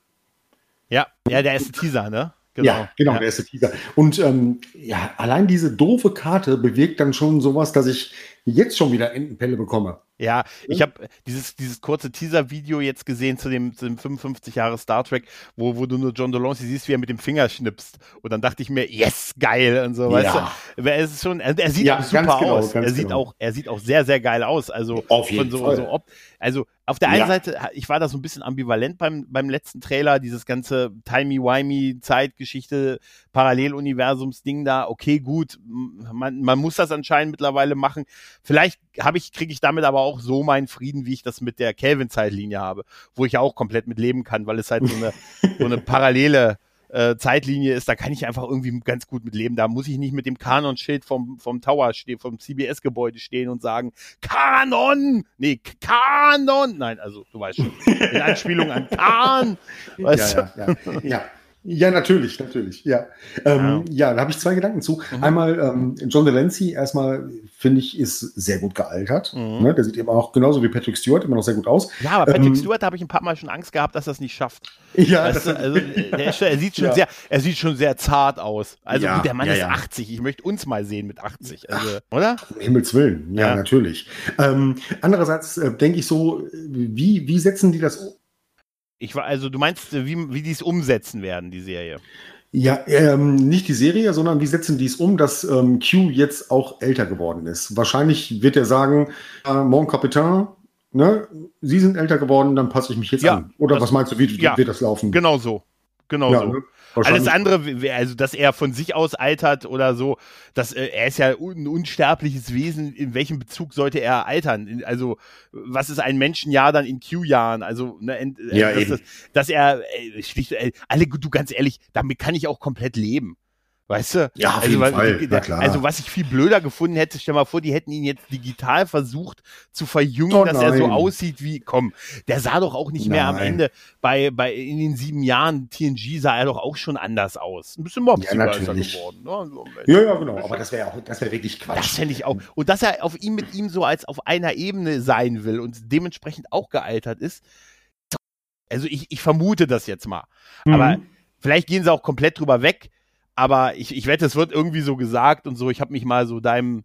Ja, ja, der erste Teaser, ne? Genau. Ja, genau, ja. der erste Teaser. Und ähm, ja, allein diese doofe Karte bewirkt dann schon sowas, dass ich jetzt schon wieder Entenpelle bekomme. Ja, ich habe dieses, dieses kurze Teaser-Video jetzt gesehen zu dem, zu dem 55 Jahre Star Trek, wo, wo du nur John Delancey siehst, wie er mit dem Finger schnipst. Und dann dachte ich mir, yes, geil und so, weißt ja. du. Er, ist schon, er, er sieht ja, auch super genau, aus. Er sieht genau. auch, er sieht auch sehr, sehr geil aus. Also auf jeden so, Fall. So, ob, also auf der einen ja. Seite, ich war da so ein bisschen ambivalent beim, beim letzten Trailer, dieses ganze timey-wimey Zeitgeschichte, Paralleluniversums-Ding da. Okay, gut, man, man muss das anscheinend mittlerweile machen. Vielleicht habe ich, kriege ich damit aber auch so meinen Frieden, wie ich das mit der Kelvin-Zeitlinie habe, wo ich ja auch komplett mit leben kann, weil es halt so eine, so eine parallele äh, Zeitlinie ist, da kann ich einfach irgendwie ganz gut mit leben. Da muss ich nicht mit dem Kanon-Schild vom, vom Tower stehen, vom CBS-Gebäude stehen und sagen, Kanon! Nee, Kanon! Nein, also du weißt schon, in Anspielung an Kahn. Weißt ja, ja, ja, ja. Ja, natürlich, natürlich. Ja, ähm, ja. ja da habe ich zwei Gedanken zu. Mhm. Einmal ähm, John Delancey, erstmal finde ich, ist sehr gut gealtert. Mhm. Ne? Der sieht immer auch genauso wie Patrick Stewart immer noch sehr gut aus. Ja, aber Patrick ähm, Stewart habe ich ein paar Mal schon Angst gehabt, dass er es nicht schafft. Ja, das, du, also, der ist, er sieht schon ja. sehr, er sieht schon sehr zart aus. Also ja, gut, der Mann ist 80. Ich möchte uns mal sehen mit 80, also, Ach, oder? Um Himmels Willen, ja, natürlich. Ähm, andererseits äh, denke ich so, wie, wie setzen die das ich war, also du meinst, wie, wie die es umsetzen werden, die Serie? Ja, ähm, nicht die Serie, sondern wie setzen die es um, dass ähm, Q jetzt auch älter geworden ist? Wahrscheinlich wird er sagen, äh, Mon Capitaine, ne, Sie sind älter geworden, dann passe ich mich jetzt ja, an. Oder was meinst du, wie ja, wird das laufen? Genau so. Genau ja, so. Ne? Alles andere, also dass er von sich aus altert oder so, dass äh, er ist ja ein unsterbliches Wesen. In welchem Bezug sollte er altern? Also was ist ein Menschenjahr dann in Q-Jahren? Also ne, äh, ja, dass, dass, dass, er äh, schlicht, äh, alle, du ganz ehrlich, damit kann ich auch komplett leben. Weißt du? Ja, auf also, jeden Fall. Die, klar. also was ich viel blöder gefunden hätte, stell mal vor, die hätten ihn jetzt digital versucht zu verjüngen, oh, dass er so aussieht wie, komm, der sah doch auch nicht nein. mehr am Ende bei, bei, in den sieben Jahren TNG sah er doch auch schon anders aus. Ein bisschen mobsiger ja, ist er geworden. Ne? So, ja, ja, genau. Aber das wäre auch, das wäre wirklich Quatsch. Das fände ich auch. Und dass er auf ihm mit ihm so als auf einer Ebene sein will und dementsprechend auch gealtert ist. Also ich, ich vermute das jetzt mal. Mhm. Aber vielleicht gehen sie auch komplett drüber weg aber ich, ich wette, es wird irgendwie so gesagt und so. Ich habe mich mal so deinem,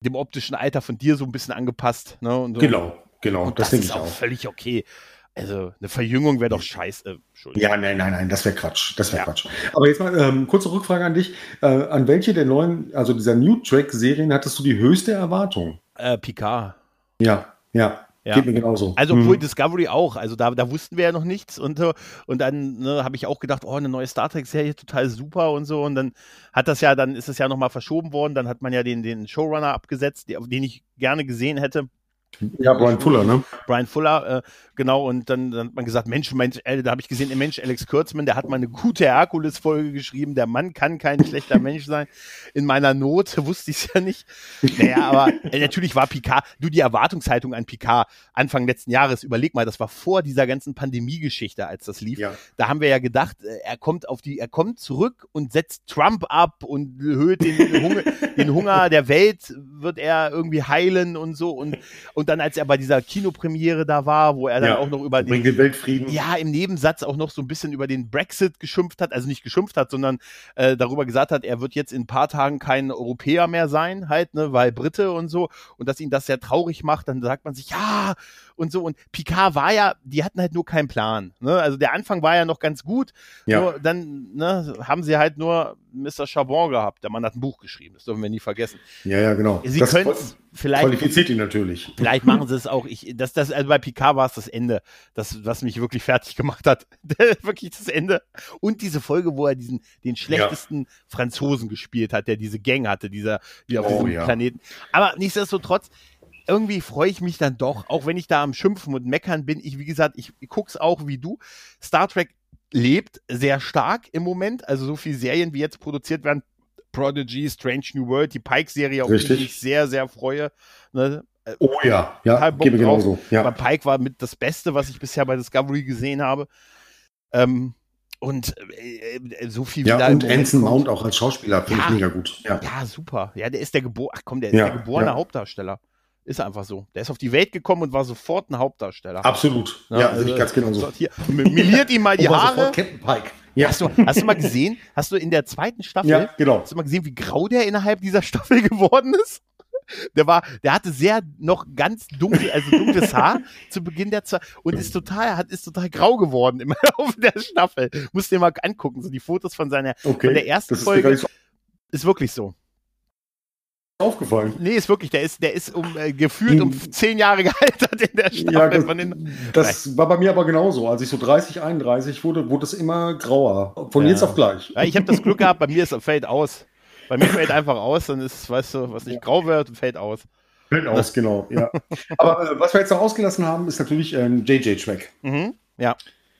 dem optischen Alter von dir so ein bisschen angepasst. Ne? Und so. Genau, genau. Und das, das ist auch, auch völlig okay. Also eine Verjüngung wäre doch scheiße. Ja, nein, nein, nein, das wäre Quatsch. Das wäre ja. Quatsch. Aber jetzt mal ähm, kurze Rückfrage an dich. Äh, an welche der neuen, also dieser New Track-Serien hattest du die höchste Erwartung? Äh, Picard. Ja, ja. Ja. Geht mir genauso. Also obwohl hm. Discovery auch. Also da, da wussten wir ja noch nichts und, und dann ne, habe ich auch gedacht, oh, eine neue Star Trek-Serie, total super und so. Und dann hat das ja, dann ist es ja nochmal verschoben worden. Dann hat man ja den, den Showrunner abgesetzt, den ich gerne gesehen hätte. Ja, Brian Fuller, ne? Brian Fuller, äh, genau. Und dann, dann, hat man gesagt, Mensch, Mensch äh, da habe ich gesehen, Mensch, Alex Kürzmann, der hat mal eine gute Herkules-Folge geschrieben. Der Mann kann kein schlechter Mensch sein. In meiner Not wusste ich es ja nicht. Naja, aber äh, natürlich war Picard, du die Erwartungshaltung an Picard Anfang letzten Jahres, überleg mal, das war vor dieser ganzen Pandemie-Geschichte, als das lief. Ja. Da haben wir ja gedacht, äh, er kommt auf die, er kommt zurück und setzt Trump ab und erhöht den Hunger, den Hunger der Welt, wird er irgendwie heilen und so und, und und dann, als er bei dieser Kinopremiere da war, wo er dann ja, auch noch über den, den Weltfrieden. Ja, im Nebensatz auch noch so ein bisschen über den Brexit geschimpft hat, also nicht geschimpft hat, sondern äh, darüber gesagt hat, er wird jetzt in ein paar Tagen kein Europäer mehr sein, halt, ne, weil Brite und so, und dass ihn das sehr traurig macht, dann sagt man sich, ja, und so. Und Picard war ja, die hatten halt nur keinen Plan. Ne? Also der Anfang war ja noch ganz gut. Ja. Nur dann ne, haben sie halt nur Mr. Chabon gehabt. Der Mann hat ein Buch geschrieben, das dürfen wir nie vergessen. Ja, ja, genau. Sie können vielleicht. Qualifiziert ihn natürlich. Vielleicht machen sie es auch. Ich, das, das, also bei Picard war es das Ende, das, was mich wirklich fertig gemacht hat. wirklich das Ende. Und diese Folge, wo er diesen, den schlechtesten ja. Franzosen gespielt hat, der diese Gang hatte, dieser, die auf oh, diesem ja. Planeten. Aber nichtsdestotrotz, irgendwie freue ich mich dann doch, auch wenn ich da am Schimpfen und Meckern bin. Ich, wie gesagt, ich, ich guck's auch wie du. Star Trek lebt sehr stark im Moment. Also so viele Serien, wie jetzt produziert werden. Prodigy, Strange New World, die Pike-Serie, auf die ich sehr, sehr freue. Ne? Oh ja, ja, gebe genauso. Ja. Aber Pike war mit das Beste, was ich bisher bei Discovery gesehen habe. Ähm, und äh, äh so viel ja, und Anson Mount auch als Schauspieler finde ja, ich mega gut. Ja. ja, super. Ja, der ist der Gebor Ach komm, der ist ja, der geborene Hauptdarsteller. Ist einfach so. Der ist auf die Welt gekommen und war sofort ein Hauptdarsteller. Absolut. Ja, ja also, ich ganz genau so. Hier, miliert ihm mal die Haare. Captain Pike. Ja. Hast, du, hast du mal gesehen, hast du in der zweiten Staffel, ja, genau. hast du mal gesehen, wie grau der innerhalb dieser Staffel geworden ist? Der war, der hatte sehr noch ganz dunkel, also dunkles Haar zu Beginn der Zeit und ist total, hat, ist total grau geworden im Laufe der Staffel. Musst dir mal angucken, so die Fotos von seiner, okay. von der ersten Folge. So ist wirklich so aufgefallen. Nee, ist wirklich, der ist, der ist um, äh, gefühlt um hm. zehn Jahre gealtert in der Staffel. Ja, das, das war bei mir aber genauso. Als ich so 30, 31 wurde, wurde es immer grauer. Von ja. jetzt auf gleich. Ja, ich habe das Glück gehabt, bei mir ist fällt aus. Bei mir fällt einfach aus, dann ist, weißt du, was nicht grau wird, fällt aus. Fällt aus, genau, ja. aber äh, was wir jetzt noch ausgelassen haben, ist natürlich ein ähm, JJ-Track. Mhm, ja.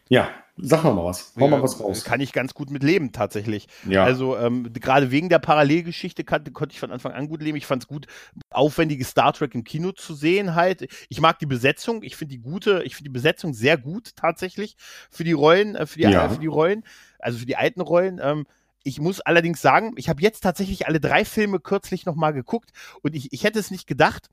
Ja, Sag mal was. Hau mal was raus. Kann ich ganz gut mit leben, tatsächlich. Ja. Also, ähm, gerade wegen der Parallelgeschichte kann, konnte ich von Anfang an gut leben. Ich fand es gut, aufwendige Star Trek im Kino zu sehen halt. Ich mag die Besetzung. Ich finde die gute, ich finde die Besetzung sehr gut, tatsächlich, für die Rollen, äh, für, die, ja. äh, für die Rollen, also für die alten Rollen. Ähm, ich muss allerdings sagen, ich habe jetzt tatsächlich alle drei Filme kürzlich nochmal geguckt und ich, ich hätte es nicht gedacht,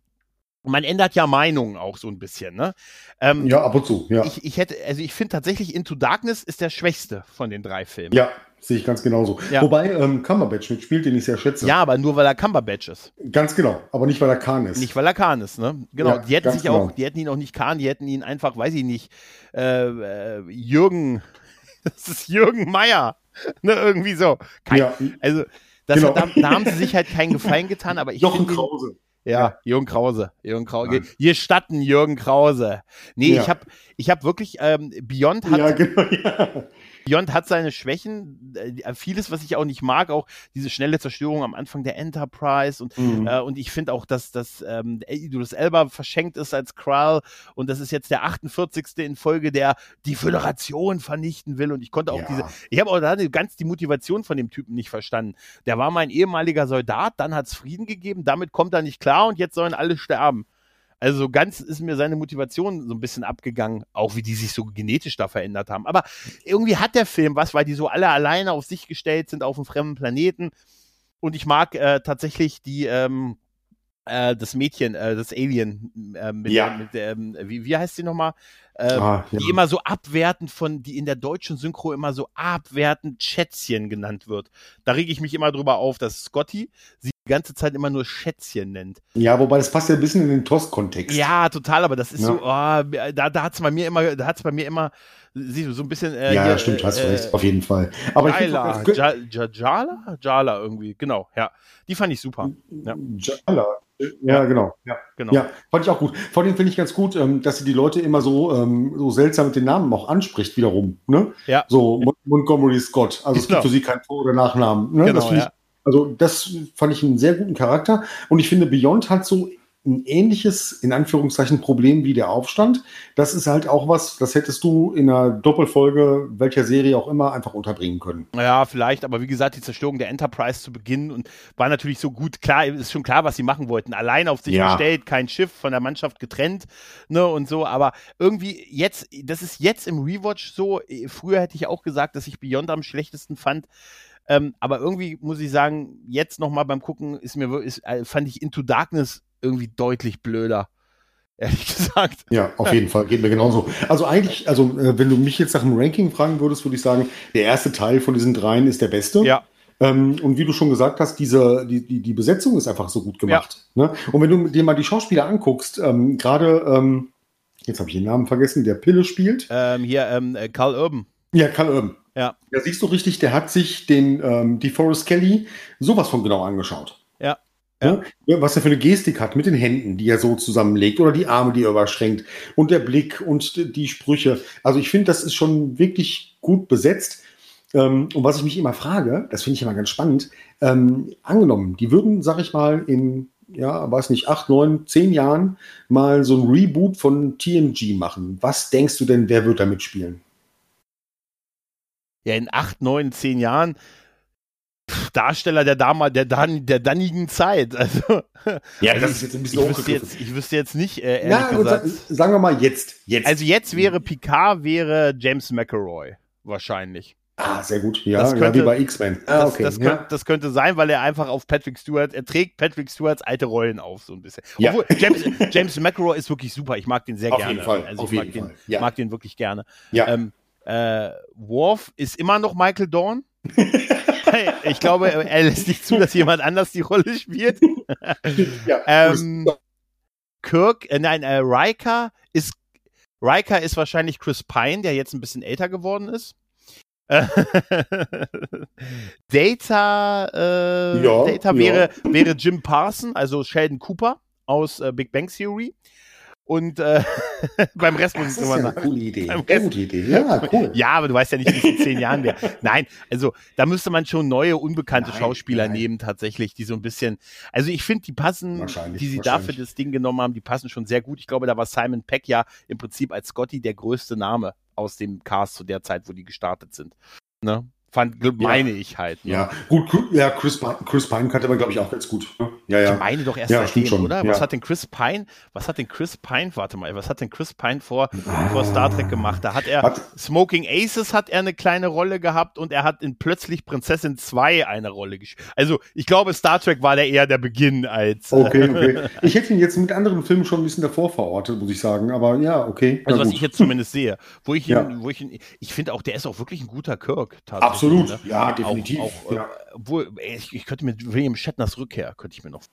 man ändert ja Meinungen auch so ein bisschen, ne? Ähm, ja, ab und zu, ja. Ich, ich hätte, also ich finde tatsächlich Into Darkness ist der schwächste von den drei Filmen. Ja, sehe ich ganz genauso. Ja. Wobei ähm, Cumberbatch mitspielt, den ich sehr schätze. Ja, aber nur weil er Cumberbatch ist. Ganz genau, aber nicht weil er Khan ist. Nicht weil er Khan ist, ne? Genau. Ja, die hätten sich genau. auch, die hätten ihn auch nicht Khan, die hätten ihn einfach, weiß ich nicht, äh, äh, Jürgen, das ist Jürgen Meier, ne? Irgendwie so. Kein, ja. Also das genau. hat, da, da, haben sie sich halt keinen Gefallen getan, aber ich Jochen Krause. Ja, ja, Jürgen Krause. Jürgen Krause. Hier statten Jürgen Krause. Nee, ja. ich habe ich hab wirklich, ähm, Beyond hat. Ja, genau, ja. Beyond hat seine Schwächen, äh, vieles, was ich auch nicht mag, auch diese schnelle Zerstörung am Anfang der Enterprise und, mhm. äh, und ich finde auch, dass, dass ähm, Idris Elba verschenkt ist als Krall und das ist jetzt der 48. in Folge, der die Föderation vernichten will und ich konnte auch ja. diese, ich habe auch da ganz die Motivation von dem Typen nicht verstanden. Der war mein ehemaliger Soldat, dann hat es Frieden gegeben, damit kommt er nicht klar und jetzt sollen alle sterben. Also ganz ist mir seine Motivation so ein bisschen abgegangen, auch wie die sich so genetisch da verändert haben. Aber irgendwie hat der Film was, weil die so alle alleine auf sich gestellt sind auf einem fremden Planeten. Und ich mag äh, tatsächlich die, ähm, äh, das Mädchen, äh, das Alien, äh, mit, ja. mit ähm, wie, wie heißt sie nochmal? Äh, ah, ja. Die immer so abwertend von, die in der deutschen Synchro immer so abwertend Schätzchen genannt wird. Da rege ich mich immer drüber auf, dass Scotty sie ganze Zeit immer nur Schätzchen nennt. Ja, wobei das passt ja ein bisschen in den Tost-Kontext. Ja, total, aber das ist ja. so, oh, da, da hat es bei mir immer, da hat es bei mir immer, siehst du, so ein bisschen. Äh, ja, hier, stimmt, hast du äh, recht, auf jeden Fall. Aber Jala, ich ja, Jala? Jala irgendwie, genau, ja. Die fand ich super. Ja. Jala, ja, genau. Ja. genau. Ja, fand ich auch gut. Vor allem finde ich ganz gut, ähm, dass sie die Leute immer so, ähm, so seltsam mit den Namen auch anspricht, wiederum. Ne? Ja. So Montgomery Scott. Also es genau. gibt für sie keinen Vor- oder Nachnamen. Ne? Genau, das ja. ich, also das fand ich einen sehr guten Charakter. Und ich finde, Beyond hat so ein ähnliches, in Anführungszeichen, Problem wie der Aufstand. Das ist halt auch was, das hättest du in einer Doppelfolge, welcher Serie auch immer, einfach unterbringen können. Ja, vielleicht, aber wie gesagt, die Zerstörung der Enterprise zu Beginn und war natürlich so gut. Klar, ist schon klar, was sie machen wollten. Allein auf sich ja. gestellt, kein Schiff von der Mannschaft getrennt, ne, und so. Aber irgendwie jetzt, das ist jetzt im Rewatch so. Früher hätte ich auch gesagt, dass ich Beyond am schlechtesten fand. Ähm, aber irgendwie muss ich sagen, jetzt nochmal beim Gucken ist mir ist, äh, fand ich Into Darkness irgendwie deutlich blöder. Ehrlich gesagt. Ja, auf jeden Fall. Geht mir genauso. Also eigentlich, also äh, wenn du mich jetzt nach dem Ranking fragen würdest, würde ich sagen, der erste Teil von diesen dreien ist der beste. Ja. Ähm, und wie du schon gesagt hast, diese, die, die, die Besetzung ist einfach so gut gemacht. Ja. Ne? Und wenn du dir mal die Schauspieler anguckst, ähm, gerade, ähm, jetzt habe ich den Namen vergessen, der Pille spielt. Ähm, hier, ähm, äh, Karl Urban. Ja, Karl Urban. Ja. Da siehst du richtig, der hat sich den, ähm, die Forest Kelly sowas von genau angeschaut. Ja. Ja. Was er für eine Gestik hat mit den Händen, die er so zusammenlegt oder die Arme, die er überschränkt und der Blick und die Sprüche. Also ich finde, das ist schon wirklich gut besetzt. Ähm, und was ich mich immer frage, das finde ich immer ganz spannend, ähm, angenommen, die würden, sag ich mal, in, ja, weiß nicht, acht, neun, zehn Jahren mal so ein Reboot von TNG machen. Was denkst du denn, wer wird da mitspielen? Ja, in acht, neun, zehn Jahren Darsteller der damals, der, dann, der dannigen Zeit. Also, ja, das ist jetzt ein bisschen ich wüsste jetzt, ich wüsste jetzt nicht, äh, ehrlich Na, gesagt. Sagen wir mal jetzt, jetzt. Also jetzt wäre Picard, wäre James McElroy. Wahrscheinlich. Ah, sehr gut. Ja, Das ja könnte- wie bei X-Men. Ah, Das, okay. das, ja. könnte, das könnte sein, weil er einfach auf Patrick Stewart, er trägt Patrick Stewarts alte Rollen auf, so ein bisschen. Ja. Obwohl, James, James McEnroe ist wirklich super. Ich mag den sehr Auf gerne. jeden Fall, Also auf ich mag jeden den, Fall, ja. mag den wirklich gerne. ja. Ähm, äh, Worf ist immer noch Michael Dorn. ich glaube, er lässt nicht zu, dass jemand anders die Rolle spielt. ja. ähm, Kirk, äh, nein, äh, Riker ist Riker ist wahrscheinlich Chris Pine, der jetzt ein bisschen älter geworden ist. Data, äh, Ja, Data ja. wäre, wäre Jim Parson, also Sheldon Cooper aus äh, Big Bang Theory. Und äh, beim Rest muss ich drüber ja nach. eine coole Idee. Rest- gute Idee. Ja, cool. Ja, aber du weißt ja nicht, wie es in zehn Jahren wäre. Nein, also da müsste man schon neue, unbekannte Nein, Schauspieler nein. nehmen, tatsächlich, die so ein bisschen. Also ich finde, die passen, die sie dafür das Ding genommen haben, die passen schon sehr gut. Ich glaube, da war Simon Peck ja im Prinzip als Scotty der größte Name aus dem Cast zu der Zeit, wo die gestartet sind. Ne? Fand, Ja. meine ich halt. Ne? Ja, gut, Chris- ja, Chris Pine, Chris Pine kannte man, glaube ich, auch ganz gut. ne? Ja, Ich ja. meine doch erst Ja, seitdem, schon, oder? ja. Was hat denn Chris Pine, was hat denn Chris Pine, warte mal, was hat denn Chris Pine vor, vor Star Trek gemacht? Da hat er, Hat, Smoking Aces hat er eine kleine Rolle gehabt und er hat in plötzlich Prinzessin 2 eine Rolle gespielt. Also ich glaube, Star Trek war der eher der Beginn als. okay, okay. Ich hätte ihn jetzt mit anderen Filmen schon ein bisschen davor verortet, muss ich sagen. Aber ja, okay. Also was gut. ich jetzt zumindest sehe. Wo ich ihn, wo ich ihn, ich finde auch, der ist auch wirklich ein guter Kirk. tatsächlich, Absolut, ne? ja, definitiv. Auch, auch, ja. äh, obwohl, ey, ich, ich könnte mit William Shatners Rückkehr, könnte ich mir noch.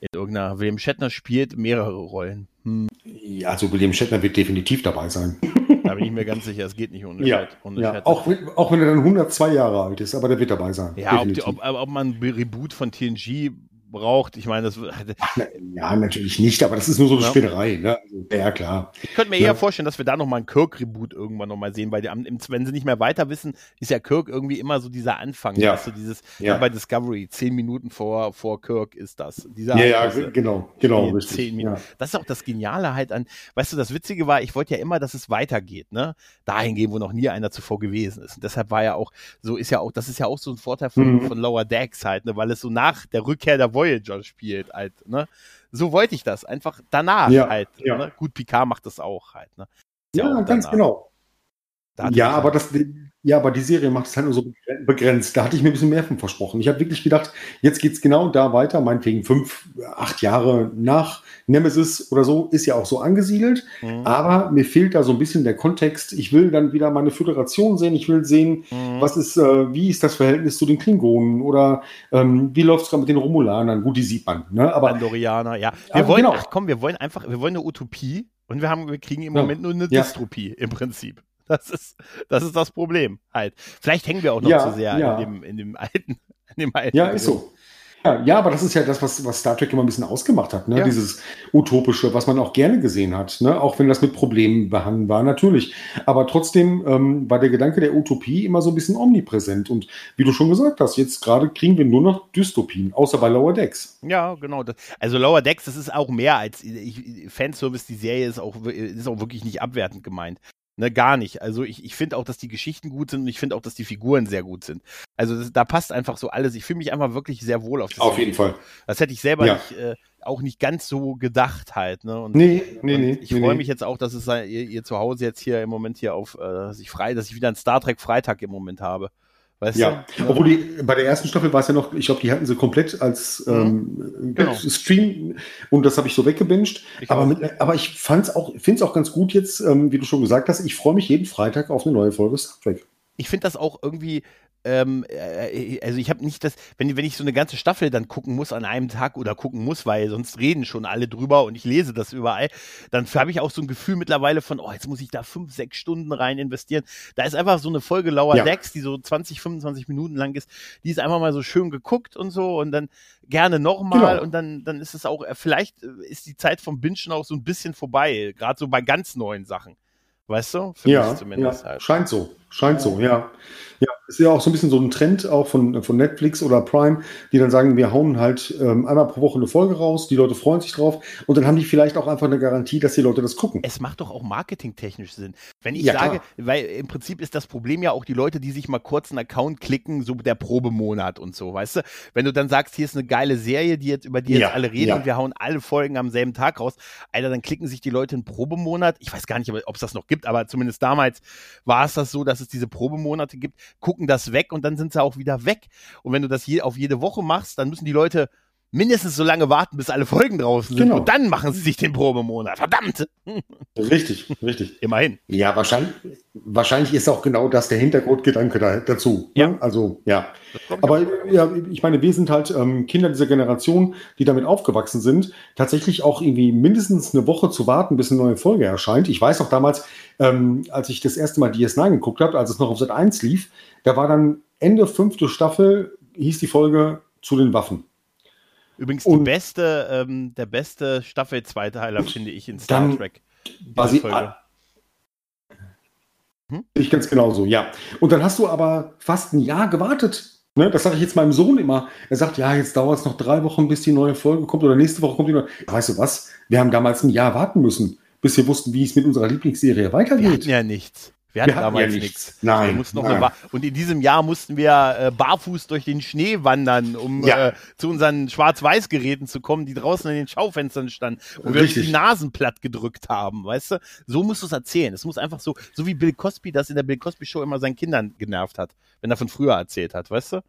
In irgendeiner, William Shatner spielt mehrere Rollen. Hm, ja, also William Shatner wird definitiv dabei sein. da bin ich mir ganz sicher, es geht nicht ohne, Ja, Shat, ohne ja. Shatner. Auch, wenn- auch wenn er dann 102 Jahre alt ist, aber der wird dabei sein. Ja, ob, die, ob, ob man ein Reboot von TNG braucht, ich meine, das, Ach, na, ja, natürlich nicht, aber das ist nur so eine Ja. Spinnerei. Ne? Also, ja, klar. ich könnte mir Ja. eher vorstellen, dass wir da nochmal ein Kirk-Reboot irgendwann nochmal sehen, weil die, wenn sie nicht mehr weiter wissen, ist ja Kirk irgendwie immer so dieser Anfang, Ja. weißt du, dieses, Ja. bei Discovery, zehn Minuten vor, vor Kirk ist das. Dieser Ja, ja, genau, genau, richtig. zehn Minuten. Ja. Das ist auch das Geniale halt an, weißt du, das Witzige war, ich wollte ja immer, dass es weitergeht, ne? Dahin gehen, wo noch nie einer zuvor gewesen ist. Und deshalb war ja auch, so ist ja auch, das ist ja auch so ein Vorteil von, Mhm. von Lower Decks halt, ne? Weil es so nach der Rückkehr der Voyager spielt halt, ne? So wollte ich das, einfach danach Ja, halt. ja. Ne? Gut, Picard macht das auch halt, ne? Ist Ja, auch ganz danach. genau. Ja, aber das, ja, aber die Serie macht es halt nur so begrenzt. Da hatte ich mir ein bisschen mehr von versprochen. Ich habe wirklich gedacht, jetzt geht's genau da weiter, meinetwegen fünf, acht Jahre nach Nemesis oder so, ist ja auch so angesiedelt. Mhm. Aber mir fehlt da so ein bisschen der Kontext. Ich will dann wieder meine Föderation sehen. Ich will sehen, Mhm. was ist, äh, wie ist das Verhältnis zu den Klingonen oder ähm, wie läuft's gerade mit den Romulanern? Gut, die sieht man, ne? Aber Mandalorianer, ja. Wir wollen, genau. ach komm, wir wollen einfach, wir wollen eine Utopie und wir haben, wir kriegen im Ja. Moment nur eine Ja. Dystopie im Prinzip. Das ist, das ist das Problem halt. Vielleicht hängen wir auch noch Ja, zu sehr ja. in dem, in dem alten, in dem alten. Ja, ist so. Ja, ja, aber das ist ja das, was, was Star Trek immer ein bisschen ausgemacht hat, ne? Ja. Dieses Utopische, was man auch gerne gesehen hat, ne? Auch wenn das mit Problemen behangen war, natürlich. Aber trotzdem ähm, war der Gedanke der Utopie immer so ein bisschen omnipräsent. Und wie du schon gesagt hast, jetzt gerade kriegen wir nur noch Dystopien, außer bei Lower Decks. Ja, genau. Das, also Lower Decks, das ist auch mehr als ich, Fanservice, die Serie ist auch, ist auch wirklich nicht abwertend gemeint. Ne, gar nicht. Also ich, ich finde auch, dass die Geschichten gut sind und ich finde auch, dass die Figuren sehr gut sind. Also das, da passt einfach so alles. Ich fühle mich einfach wirklich sehr wohl auf das Auf jeden Fall. Das hätte ich selber Ja. nicht, äh, auch nicht ganz so gedacht halt. Ne? Und, Nee, nee, und nee. ich nee, freue nee. mich jetzt auch, dass es ihr, ihr zu Hause jetzt hier im Moment hier auf, äh, dass ich frei, dass ich wieder einen Star Trek Freitag im Moment habe. Weißt Ja, du? obwohl die, bei der ersten Staffel war es ja noch, ich glaube, die hatten sie komplett als ähm, Genau. Stream und das habe ich so weggebinged. Ich Aber, mit, aber ich fand's auch, finde es auch ganz gut jetzt, ähm, wie du schon gesagt hast, ich freue mich jeden Freitag auf eine neue Folge Star Trek. ich finde das auch irgendwie, ähm, äh, also ich habe nicht das, wenn, wenn ich so eine ganze Staffel dann gucken muss an einem Tag oder gucken muss, weil sonst reden schon alle drüber und ich lese das überall, dann habe ich auch so ein Gefühl mittlerweile von, oh, jetzt muss ich da fünf, sechs Stunden rein investieren. Da ist einfach so eine Folge Lauer Ja. Decks, die so 20, 25 Minuten lang ist, die ist einfach mal so schön geguckt und so und dann gerne nochmal Genau. und dann, dann ist es auch, äh, vielleicht äh, ist die Zeit vom Bingen auch so ein bisschen vorbei, gerade so bei ganz neuen Sachen. Weißt du? Für Ja, mich zumindest ja halt. scheint so, scheint so, ja. Ja, ist ja auch so ein bisschen so ein Trend auch von, von Netflix oder Prime, die dann sagen, wir hauen halt ähm, einmal pro Woche eine Folge raus, die Leute freuen sich drauf und dann haben die vielleicht auch einfach eine Garantie, dass die Leute das gucken. es macht doch auch marketingtechnisch Sinn. Wenn ich Ja, sage, klar. weil im Prinzip ist das Problem ja auch die Leute, die sich mal kurz einen Account klicken, so der Probemonat und so, weißt du? Wenn du dann sagst, hier ist eine geile Serie, die jetzt über die Ja, jetzt alle reden ja. und wir hauen alle Folgen am selben Tag raus, Alter, dann klicken sich die Leute einen Probemonat. Ich weiß gar nicht, ob es das noch gibt, aber zumindest damals war es das so, dass es diese Probemonate gibt, gucken das weg und dann sind sie auch wieder weg. Und wenn du das je, auf jede Woche machst, dann müssen die Leute mindestens so lange warten, bis alle Folgen draußen sind. Genau. Und dann machen sie sich den Probemonat. Verdammt! Richtig, richtig. Immerhin. Ja, wahrscheinlich, wahrscheinlich ist auch genau das der Hintergrundgedanke da, dazu. Ja. Ne? Also, ja. Aber ja, ich meine, wir sind halt ähm, Kinder dieser Generation, die damit aufgewachsen sind, tatsächlich auch irgendwie mindestens eine Woche zu warten, bis eine neue Folge erscheint. Ich weiß auch damals, ähm, als ich das erste Mal DS9 geguckt habe, als es noch auf Sat 1 lief, da war dann Ende fünfte Staffel, hieß die Folge zu den Waffen. Übrigens die beste, ähm, der beste Staffel-Zweiteiler, finde ich, in Star Trek. Sie, Folge. Hm? Ich ganz genauso, ja. Und dann hast du aber fast ein Jahr gewartet. Ne? Das sage ich jetzt meinem Sohn immer. Er sagt, ja, jetzt dauert es noch drei Wochen, bis die neue Folge kommt oder nächste Woche kommt die neue. Weißt du was? Wir haben damals ein Jahr warten müssen, bis wir wussten, wie es mit unserer Lieblingsserie Wir weitergeht. hatten ja nichts. Wir hatten Wir damals ja nichts. Nein, nein. und in diesem Jahr mussten wir äh, barfuß durch den Schnee wandern, um Ja. äh, zu unseren Schwarz-Weiß-Geräten zu kommen, die draußen in den Schaufenstern standen und wir uns die Nasen platt gedrückt haben, weißt du? So musst du es erzählen. Es muss einfach so, so wie Bill Cosby das in der Bill Cosby Show immer seinen Kindern genervt hat, wenn er von früher erzählt hat, weißt du?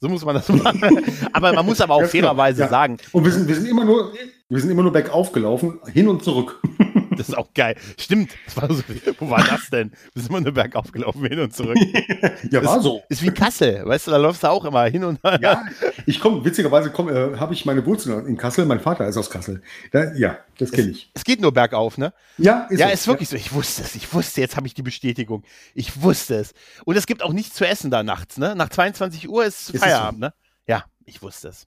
So muss man das machen. aber man muss aber auch fairerweise ja. sagen, Und wir sind, wir sind immer nur, wir sind immer nur bergauf gelaufen, hin und zurück. das ist auch geil. Stimmt. Das war so, wo war das denn? Wir sind immer nur bergauf gelaufen, hin und zurück. ja, war so. Ist wie Kassel, weißt du, da läufst du auch immer hin und her. Ja, ich komme, witzigerweise komm, äh, habe ich meine Wurzeln in Kassel. Mein Vater ist aus Kassel. Da, ja, das kenne ich. Es geht nur bergauf, ne? Ja, ja, so. ist wirklich so. Ich wusste es. Ich wusste, jetzt habe ich die Bestätigung. Ich wusste es. Und es gibt auch nichts zu essen da nachts, ne? Nach 22 Uhr ist, es Feierabend, ne? Ja, ich wusste es.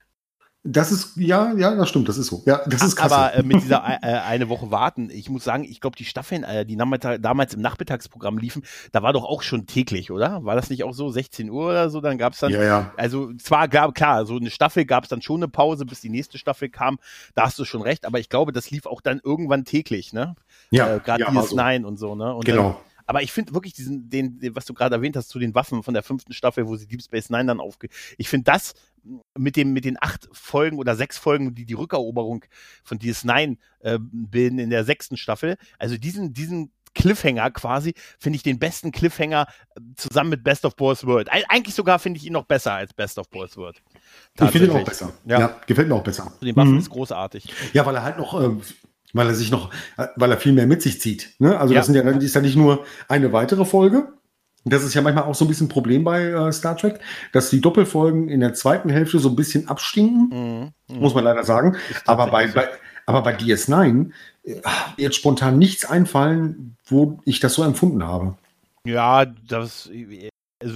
Das ist, ja, ja, das stimmt, das ist so. Ja, das ist Kassel. Aber äh, mit dieser äh, äh, eine Woche warten, ich muss sagen, ich glaube, die Staffeln, äh, die damals im Nachmittagsprogramm liefen, da war doch auch schon täglich, oder? War das nicht auch so 16 Uhr oder so? Dann gab es dann ja, ja. Also zwar gab klar, so eine Staffel gab es dann schon eine Pause, bis die nächste Staffel kam. Da hast du schon recht, aber ich glaube, das lief auch dann irgendwann täglich, ne? Ja, äh, gerade ja, war DS9 und so, ne? Und Genau. Dann, aber ich finde wirklich diesen, den, den, was du gerade erwähnt hast, zu den Waffen von der fünften Staffel, wo sie Deep Space Nine dann aufge. Ich finde das mit dem, mit den acht Folgen oder sechs Folgen, die die Rückeroberung von DS9 äh, bilden in der sechsten Staffel, also diesen, diesen Cliffhanger quasi, finde ich den besten Cliffhanger äh, zusammen mit Best of Both World. Eig eigentlich sogar finde ich ihn noch besser als Best of Both World. Ich finde ihn auch besser. Ja. Ja. gefällt mir auch besser. Zu den Waffen Mhm. ist großartig. Ja, weil er halt noch, ähm, weil er sich noch, äh, weil er viel mehr mit sich zieht. Ne? Also Ja. das sind ja, das ist ja nicht nur eine weitere Folge. Das ist ja manchmal auch so ein bisschen ein Problem bei äh, Star Trek, dass die Doppelfolgen in der zweiten Hälfte so ein bisschen abstinken, Mhm. Mhm. muss man leider sagen. Aber bei, bei, aber bei DS9 äh, jetzt spontan nichts einfallen, wo ich das so empfunden habe. Ja, das, also,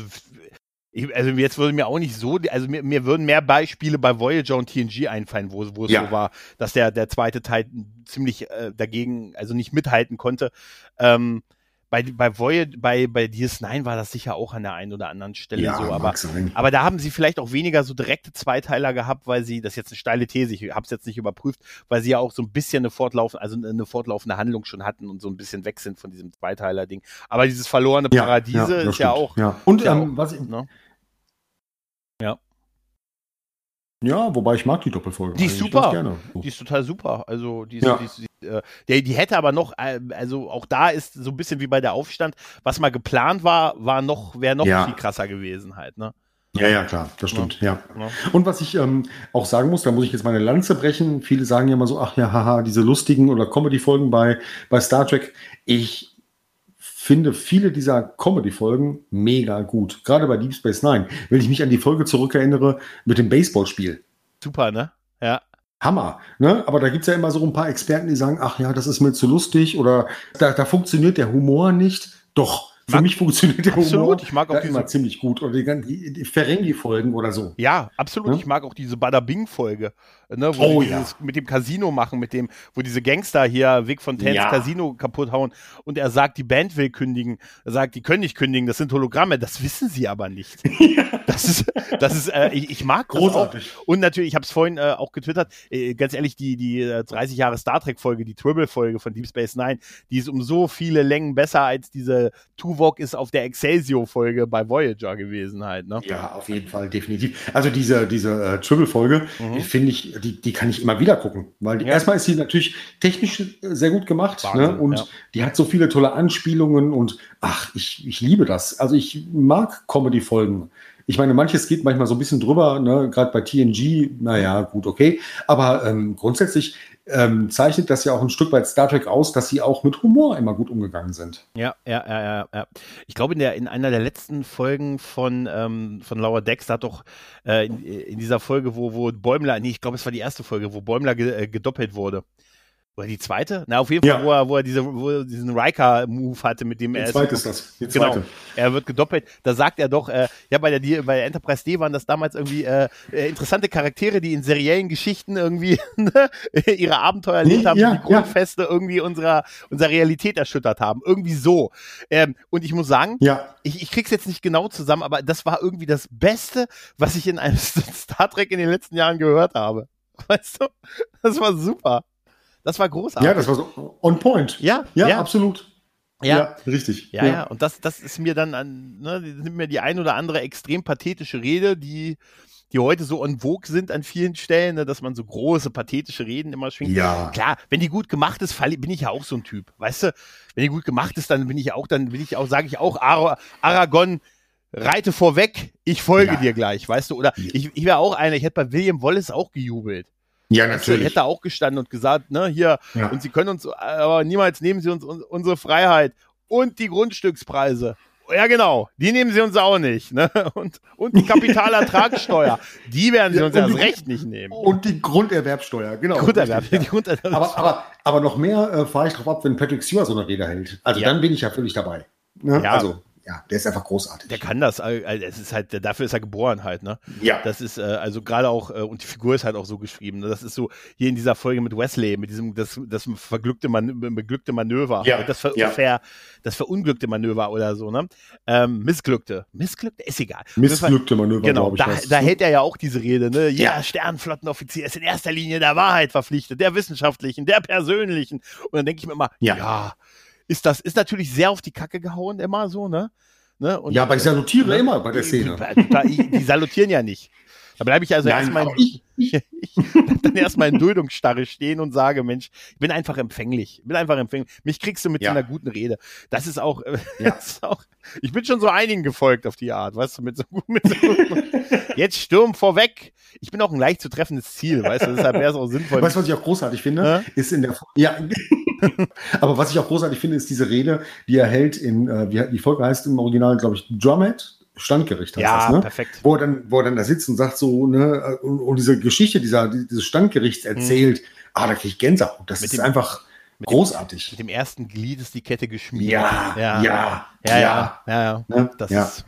ich, also jetzt würde mir auch nicht so, also mir, mir würden mehr Beispiele bei Voyager und TNG einfallen, wo, wo es Ja. so war, dass der, der zweite Teil ziemlich äh, dagegen, also nicht mithalten konnte. Ähm, bei, bei Voyager, bei, bei DS9 war das sicher auch an der einen oder anderen Stelle so, aber aber da haben sie vielleicht auch weniger so direkte Zweiteiler gehabt, weil sie, das ist jetzt eine steile These, ich habe es jetzt nicht überprüft, weil sie ja auch so ein bisschen eine fortlaufende, also eine fortlaufende Handlung schon hatten und so ein bisschen weg sind von diesem Zweiteiler-Ding. Aber dieses verlorene Paradiese ist ja stimmt. auch, Ja. Und ist ja ähm, auch- was ich, ne? ja, wobei ich mag die Doppelfolge. Die ist super. Die ist total super. Also die, ist, Ja. die, ist, die, äh, die, die hätte aber noch, äh, also auch da ist so ein bisschen wie bei der Aufstand, was mal geplant war, war noch, wäre noch Ja. viel krasser gewesen halt, ne? Ja, ja, klar, das stimmt, ja. Ja. Und was ich ähm, auch sagen muss, da muss ich jetzt meine Lanze brechen. Viele sagen ja immer so, ach ja, haha, diese lustigen oder Comedy-Folgen bei, bei Star Trek. Ich finde viele dieser Comedy-Folgen mega gut. Gerade bei Deep Space Nine. Wenn ich mich an die Folge zurückerinnere mit dem Baseballspiel. Super, ne? Ja. Hammer. Ne? Aber da gibt's ja immer so ein paar Experten, die sagen, ach ja, das ist mir zu lustig oder da, da funktioniert der Humor nicht. Doch, für Mag- mich funktioniert der Absolut, Humor ich mag auch diese- immer ziemlich gut. Oder die, die, die Ferengi-Folgen oder so. Ja, absolut. Ne? Ich mag auch diese Bada Bing-Folge, ne, wo Oh, ja. dieses mit dem Casino machen, mit dem, wo diese Gangster hier Vic Fontaines Ja. Casino kaputt hauen und er sagt, die Band will kündigen. Er sagt, die können nicht kündigen, das sind Hologramme. Das wissen sie aber nicht. Das ist, das ist, äh, ich, ich mag Großartig. Und natürlich, ich habe es vorhin äh, auch getwittert, äh, ganz ehrlich, die, die äh, 30 Jahre Star Trek-Folge, die Tribble-Folge von Deep Space Nine, die ist um so viele Längen besser als diese Tuvok ist auf der Excelsior-Folge bei Voyager gewesen halt, ne? Ja, auf jeden Fall, definitiv. Also diese, diese äh, Triple-Folge, Mhm. die finde ich, die, die kann ich immer wieder gucken. Weil die, Ja. erstmal ist sie natürlich technisch äh, sehr gut gemacht Wahnsinn, ne? und ja. die hat so viele tolle Anspielungen und ach, ich, ich liebe das. Also ich mag Comedy-Folgen. Ich meine, manches geht manchmal so ein bisschen drüber, ne? gerade bei TNG, naja, gut, okay. Aber ähm, grundsätzlich ähm, zeichnet das ja auch ein Stück weit Star Trek aus, dass sie auch mit Humor immer gut umgegangen sind. Ja, ja, ja, ja, ja. Ich glaube, in, der, in einer der letzten Folgen von, ähm, von Lower Decks hat doch äh, in, in dieser Folge, wo, wo Bäumler, nee, ich glaube, es war die erste Folge, wo Bäumler ge, äh, gedoppelt wurde. Oder die zweite? Na, auf jeden Fall, Ja. wo er, wo er diese, wo er diesen Riker-Move hatte, mit dem Die er zweite ist das. Die Genau, zweite. er wird gedoppelt. Da sagt er doch, äh, ja, bei der, die- bei der Enterprise D waren das damals irgendwie äh, äh, interessante Charaktere, die in seriellen Geschichten irgendwie ne, ihre Abenteuer erlebt haben, ja, die Grundfeste irgendwie unserer, unserer Realität erschüttert haben. Irgendwie so. Ähm, und ich muss sagen, Ja, ich, ich krieg's jetzt nicht genau zusammen, aber das war irgendwie das Beste, was ich in einem Star Trek in den letzten Jahren gehört habe. Weißt du? Das war super. Das war großartig. ja, das war so on point. ja, Ja, ja, absolut. ja. richtig. Ja, ja, und das, das ist mir dann an, ne, die- nimmt mir die ein oder andere extrem pathetische Rede, die, die heute so en vogue sind an vielen Stellen, ne, dass man so große, pathetische Reden immer schwingt. Ja. Klar, wenn die gut gemacht ist, fall, bin ich ja auch so ein Typ. Weißt du, wenn die gut gemacht ist, dann bin ich auch, dann bin ich auch, sage ich auch, Ara, Aragon, reite vorweg, ich folge Ja. dir gleich, weißt du? Oder ich, ich wäre auch einer, ich hätte bei William Wallace auch gejubelt. Ja, natürlich. hätte auch gestanden und gesagt, ne, hier, Ja. und sie können uns, aber niemals nehmen sie uns un unsere Freiheit und die Grundstückspreise. Ja, genau, die nehmen sie uns auch nicht. Ne? Und, und die Kapitalertragssteuer, die werden sie Ja, uns erst die- recht nicht nehmen. Und die Grunderwerbsteuer, genau. Grunderwerb, Richtig, die ja. Grunderwerb. Aber, aber, aber noch mehr äh, fahre ich drauf ab, wenn Patrick Stewart so eine Rede hält. Also Ja. dann bin ich ja völlig dabei. Ne? Ja. Also, ja, der ist einfach großartig. der kann das, also es ist halt, dafür ist er geboren halt, ne? ja. Das ist äh, also gerade auch äh, und die Figur ist halt auch so geschrieben. Ne? Das ist so hier in dieser Folge mit Wesley mit diesem das das verglückte Man beglückte Manöver, Ja, das ver ja. ver das verunglückte Manöver oder so, ne? Ähm, missglückte, missglückte ist egal. Missglückte Manöver, Genau, glaube ich. da, da hält er ja auch diese Rede, ne? Ja, Ja. Sternenflottenoffizier ist in erster Linie der Wahrheit verpflichtet, der wissenschaftlichen, der persönlichen. Und dann denke ich mir immer, ja. Ja. Ist das, ist natürlich sehr auf die Kacke gehauen, immer so, ne? ne? Und, ja, aber ich salutiere ne? immer bei der Szene. Die, die, salutieren ja nicht. Da bleibe ich also Nein, erstmal aber ich, ich, ich bleib dann erstmal in Duldungsstarre stehen und sage, Mensch, ich bin einfach empfänglich. Ich bin einfach empfänglich. Mich kriegst du mit Ja. so einer guten Rede. Das ist auch, äh, Ja. das ist auch ich bin schon so einigen gefolgt auf die Art, weißt du, mit so, mit so Jetzt Sturm vorweg. Ich bin auch ein leicht zu treffendes Ziel, weißt du, deshalb wäre es auch sinnvoll. Weißt du, was ich auch großartig finde? Ist in der, ja, aber was ich auch großartig finde, ist diese Rede, die er hält in, äh, wie die Folge heißt im Original, glaube ich, Drumhead, Standgericht heißt ja, das, ne? perfekt. Wo er dann, wo er dann da sitzt und sagt so, ne, und, und diese Geschichte dieser, dieses Standgerichts erzählt, ah, da krieg ich Gänsehaut. Das Mhm. Mit ist dem- einfach mit dem- großartig. Mit dem ersten Glied ist die Kette geschmiedet. Ja, ja, ja, ja, ja, ja, ja. Ne? Das ja. ist.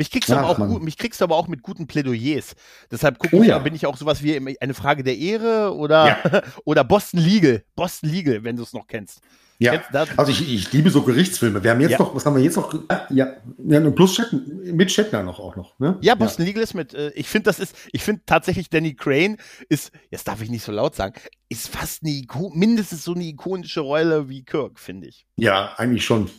Mich kriegst, du aber auch gut, mich kriegst aber auch mit guten Plädoyers. Deshalb gucke Oh ich, ja. bin ich auch sowas wie im- eine Frage der Ehre oder, Ja. oder Boston Legal. Boston Legal, wenn du es noch kennst. Ja, da, also ich, ich liebe so Gerichtsfilme. Wir haben jetzt Ja. noch, was haben wir jetzt noch? Ja, ja und plus Shatner, mit Shatner noch auch noch. Ne? ja, Boston Legal ist mit, äh, ich finde, das ist, ich finde tatsächlich Danny Crane ist, jetzt darf ich nicht so laut sagen, ist fast eine Iko mindestens so eine ikonische Rolle wie Kirk, finde ich. Ja, eigentlich schon.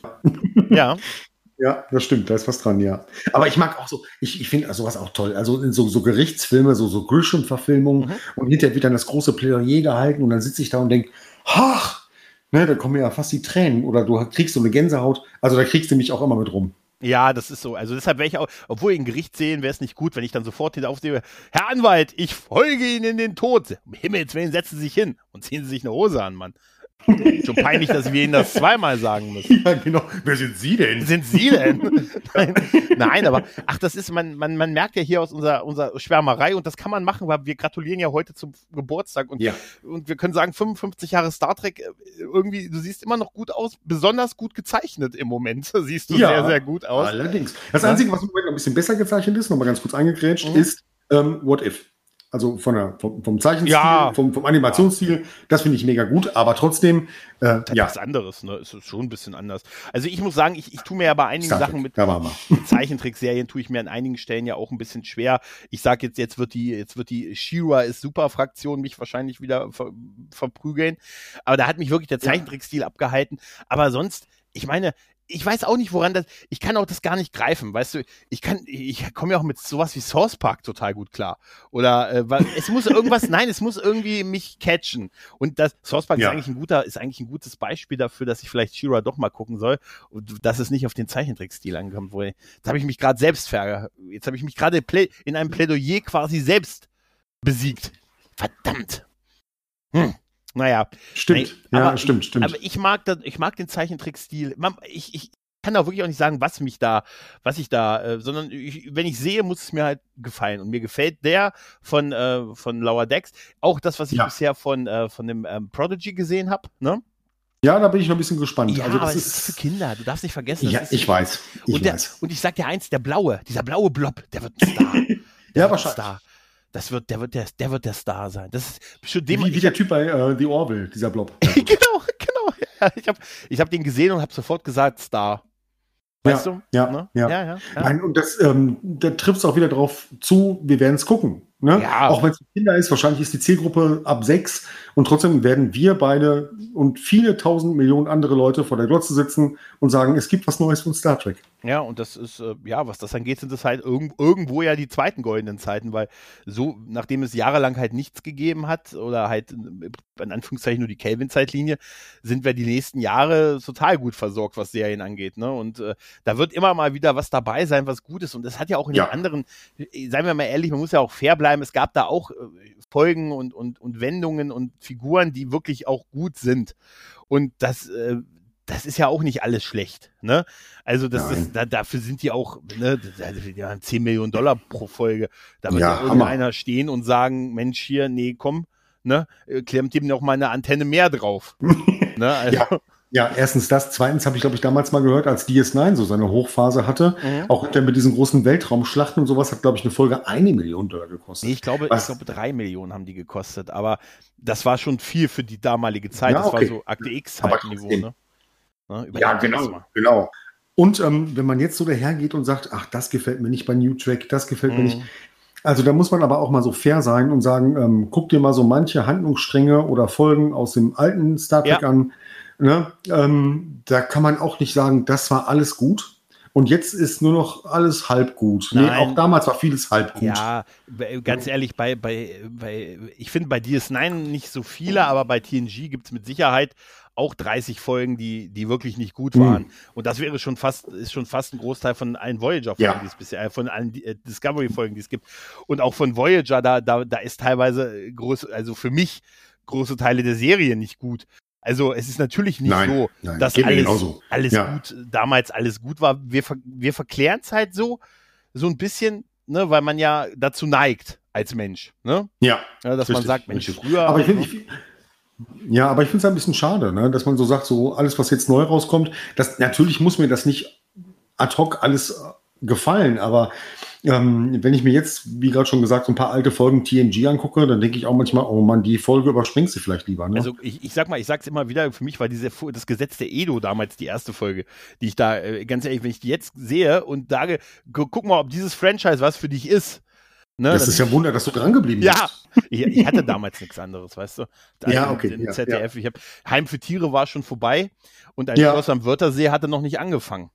Ja. Ja, das stimmt, da ist was dran, ja. Aber ich mag auch so, ich, ich finde sowas auch toll. Also in so, so Gerichtsfilme, so, so Grisham-Verfilmungen Mhm. und hinterher wird dann das große Plädoyer gehalten und dann sitze ich da und denke, ach, ne, da kommen mir ja fast die Tränen oder du kriegst so eine Gänsehaut. Also da kriegst du mich auch immer mit rum. Ja, das ist so. Also deshalb wäre ich auch, obwohl ich ein Gericht sehen, wäre es nicht gut, wenn ich dann sofort hinter aufstehe, Herr Anwalt, ich folge Ihnen in den Tod. Um Himmels Willen, setzen Sie sich hin und ziehen Sie sich eine Hose an, Mann. Schon peinlich, dass wir Ihnen das zweimal sagen müssen. Ja, genau. Wer sind Sie denn? Sind Sie denn? Nein, nein, aber ach, das ist, man, man, man merkt ja hier aus unserer, unserer Schwärmerei und das kann man machen, weil wir gratulieren ja heute zum Geburtstag und, Ja. und wir können sagen, 55 Jahre Star Trek, äh, irgendwie, du siehst immer noch gut aus, besonders gut gezeichnet im Moment. Siehst du Ja. sehr, sehr gut aus. Allerdings. Das. Einzige, was im Moment ein bisschen besser gezeichnet ist, nochmal ganz kurz eingegrätscht, Mhm. ist ähm, What If. Also von der, vom, vom Zeichenstil, Ja. vom, vom Animationsstil, das finde ich mega gut, aber trotzdem, äh, Das ja, ist was anderes, ne? Es ist schon ein bisschen anders. Also ich muss sagen, ich, ich tue mir ja bei einigen Star Sachen mit wir. Zeichentrickserien tue ich mir an einigen Stellen ja auch ein bisschen schwer. Ich sag jetzt, jetzt wird die, jetzt wird die Shira ist super Fraktion mich wahrscheinlich wieder ver, verprügeln. Aber da hat mich wirklich der Zeichentrickstil abgehalten. Aber sonst, ich meine, ich weiß auch nicht, woran das, ich kann auch das gar nicht greifen, weißt du, ich kann, ich komme ja auch mit sowas wie Source Park total gut klar. Oder, äh, es muss irgendwas, nein, es muss irgendwie mich catchen. Und das, Source Park ja. ist eigentlich ein guter, ist eigentlich ein gutes Beispiel dafür, dass ich vielleicht Shira doch mal gucken soll und dass es nicht auf den Zeichentrickstil ankommt, wo, jetzt habe ich mich gerade selbst ver, jetzt habe ich mich gerade in einem Plädoyer quasi selbst besiegt. Verdammt. Hm. Naja. Stimmt. Nein, ja, stimmt, stimmt. Aber ich mag, das, ich mag den Zeichentrickstil. Ich, ich kann auch wirklich auch nicht sagen, was mich da, was ich da, äh, sondern ich, wenn ich sehe, muss es mir halt gefallen. Und mir gefällt der von, äh, von Lower Decks. Auch das, was ich ja. bisher von, äh, von dem ähm, Prodigy gesehen habe, ne? Ja, da bin ich noch ein bisschen gespannt. Ja, also das aber ist, ist für Kinder. Du darfst nicht vergessen. Ja, ich weiß. Ich und, der, weiß. und ich sag dir eins, der blaue, dieser blaue Blob, der wird ein Star. ja, wahrscheinlich. Star. Das wird, der wird der, der wird der Star sein. Das ist schon dem, wie, wie der Typ bei uh, The Orville, dieser Blob. genau, genau. Ja, ich habe ich hab den gesehen und habe sofort gesagt Star. Weißt ja, du? Ja, ne? ja. ja, ja, ja. Nein, und das, ähm, da trifft es auch wieder drauf zu, wir werden es gucken. Ne? Ja. Auch wenn es Kinder ist, wahrscheinlich ist die Zielgruppe ab sechs und trotzdem werden wir beide und viele tausend Millionen andere Leute vor der Glotze sitzen und sagen, es gibt was Neues von Star Trek. Ja, und das ist, äh, ja, was das angeht, sind das halt irg irgendwo ja die zweiten goldenen Zeiten, weil so, nachdem es jahrelang halt nichts gegeben hat oder halt in Anführungszeichen nur die Kelvin-Zeitlinie, sind wir die nächsten Jahre total gut versorgt, was Serien angeht. Ne? Und äh, da wird immer mal wieder was dabei sein, was gut ist. Und das hat ja auch in ja. den anderen, äh, seien wir mal ehrlich, man muss ja auch fair bleiben, es gab da auch äh, Folgen und, und, und Wendungen und Figuren, die wirklich auch gut sind. Und das, äh, das ist ja auch nicht alles schlecht. Ne? Also das ist, da, dafür sind die auch, ne, die haben 10 Millionen Dollar pro Folge. Da wird ja, ja irgendeiner stehen und sagen, Mensch, hier, nee, komm, ne, äh, klemmt ihm noch mal eine Antenne mehr drauf. ne? Also, ja. Ja, erstens das. Zweitens habe ich, glaube ich, damals mal gehört, als DS9 so seine Hochphase hatte, mhm. auch mit diesen großen Weltraumschlachten und sowas, hat, glaube ich, eine Folge eine Million Dollar gekostet. Nee, ich glaube, Was? ich glaube, drei Millionen haben die gekostet. Aber das war schon viel für die damalige Zeit. Ja, okay. Das war so Akte X-Niveau, ne? Ne? Ja, genau, genau. Und ähm, wenn man jetzt so dahergeht und sagt, ach, das gefällt mir nicht bei New Track, das gefällt mhm. mir nicht. Mhm. Also da muss man aber auch mal so fair sein und sagen, ähm, guck dir mal so manche Handlungsstränge oder Folgen aus dem alten Star Trek ja. an Ne? Ähm, da kann man auch nicht sagen, das war alles gut. Und jetzt ist nur noch alles halb gut. Nee, auch damals war vieles halb gut. Ja, ganz ehrlich, bei, bei, bei ich finde bei DS9 nicht so viele, aber bei TNG gibt es mit Sicherheit auch 30 Folgen, die, die wirklich nicht gut waren. Mhm. Und das wäre schon fast, ist schon fast ein Großteil von allen Voyager-Folgen, ja. die es bisher, von allen äh, Discovery-Folgen, die es gibt. Und auch von Voyager, da, da, da ist teilweise groß, also für mich große Teile der Serie nicht gut. Also es ist natürlich nicht nein, so, nein, dass alles, alles ja. gut, damals alles gut war. Wir, wir verklären es halt so, so ein bisschen, ne, weil man ja dazu neigt als Mensch. Ne? Ja. ja dass richtig, man sagt, Mensch, richtig. früher. Aber ich finde, ich, ja, aber ich finde es ein bisschen schade, ne, dass man so sagt, so alles, was jetzt neu rauskommt, das natürlich muss mir das nicht ad hoc alles gefallen, aber ähm, wenn ich mir jetzt, wie gerade schon gesagt, so ein paar alte Folgen TNG angucke, dann denke ich auch manchmal, oh man, die Folge überspringst du vielleicht lieber. Ne? Also ich, ich sag mal, ich sag's immer wieder, für mich war diese das Gesetz der Edo damals die erste Folge, die ich da, äh, ganz ehrlich, wenn ich die jetzt sehe und sage, guck mal, ob dieses Franchise was für dich ist. Ne, das ist ja Wunder, dass du dran geblieben bist. Ja, ich, ich hatte damals nichts anderes, weißt du. Da ja, okay. Im ja, ZDF. Ja. Ich hab, Heim für Tiere war schon vorbei und ein ja. Schloss am Wörthersee hatte noch nicht angefangen.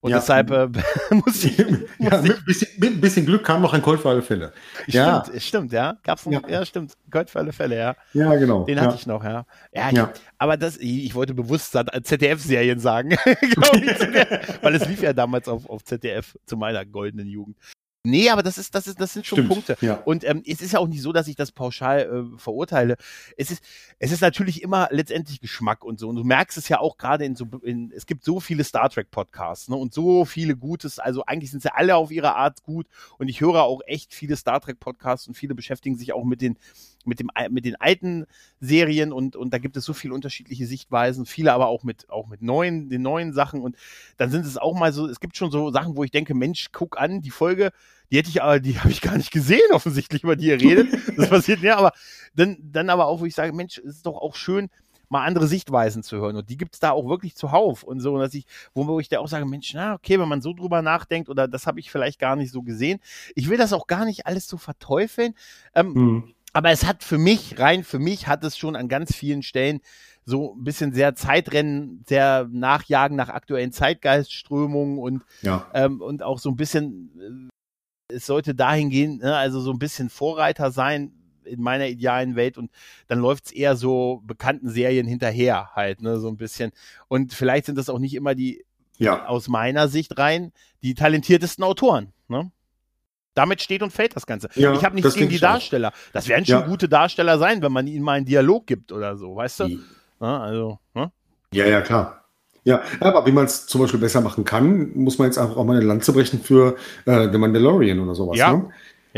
Und ja. deshalb äh, muss ich. Muss ja, mit, bisschen, mit ein bisschen Glück kam noch ein Colt für alle Fälle. Ja. Stimmt, stimmt, ja. Gab's noch, ja. ja, stimmt. Colt für alle Fälle, ja. Ja, genau. Den hatte ich noch, ja. Ja, ich, aber das, ich wollte bewusst ZDF-Serien sagen, ich, weil es lief ja damals auf, auf ZDF zu meiner goldenen Jugend. Nee, aber das ist, das ist, das sind schon Stimmt, Punkte. Ja. Und ähm, es ist ja auch nicht so, dass ich das pauschal äh, verurteile. Es ist, es ist natürlich immer letztendlich Geschmack und so. Und du merkst es ja auch gerade in so, in, es gibt so viele Star Trek Podcasts, ne, und so viele Gutes. Also eigentlich sind sie alle auf ihre Art gut. Und ich höre auch echt viele Star Trek Podcasts und viele beschäftigen sich auch mit den, mit dem, mit den alten Serien und, und da gibt es so viele unterschiedliche Sichtweisen, viele aber auch mit, auch mit neuen, den neuen Sachen und dann sind es auch mal so, es gibt schon so Sachen, wo ich denke, Mensch, guck an, die Folge, die hätte ich aber, die habe ich gar nicht gesehen, offensichtlich, über die ihr redet. Das passiert ja, aber dann, dann aber auch, wo ich sage, Mensch, es ist doch auch schön, mal andere Sichtweisen zu hören. Und die gibt es da auch wirklich zuhauf und so, dass ich, wo ich da auch sage, Mensch, na, okay, wenn man so drüber nachdenkt oder das habe ich vielleicht gar nicht so gesehen. Ich will das auch gar nicht alles so verteufeln. Ähm, hm Aber es hat für mich, rein für mich, hat es schon an ganz vielen Stellen so ein bisschen sehr Zeitrennen, sehr Nachjagen nach aktuellen Zeitgeistströmungen und, Ja. ähm, und auch so ein bisschen, äh, es sollte dahin gehen, ne, also so ein bisschen Vorreiter sein in meiner idealen Welt und dann läuft's eher so bekannten Serien hinterher halt, ne, so ein bisschen. Und vielleicht sind das auch nicht immer die, Ja. aus meiner Sicht rein, die talentiertesten Autoren, ne? Damit steht und fällt das Ganze. Ja, ich habe nichts gegen die ich auch. Darsteller. Das werden schon Ja. gute Darsteller sein, wenn man ihnen mal einen Dialog gibt oder so, weißt du? Ja, also, ne? Ja, ja, klar. Ja, aber wie man es zum Beispiel besser machen kann, muss man jetzt einfach auch mal eine Lanze brechen für äh, The Mandalorian oder sowas. Ja. Ne?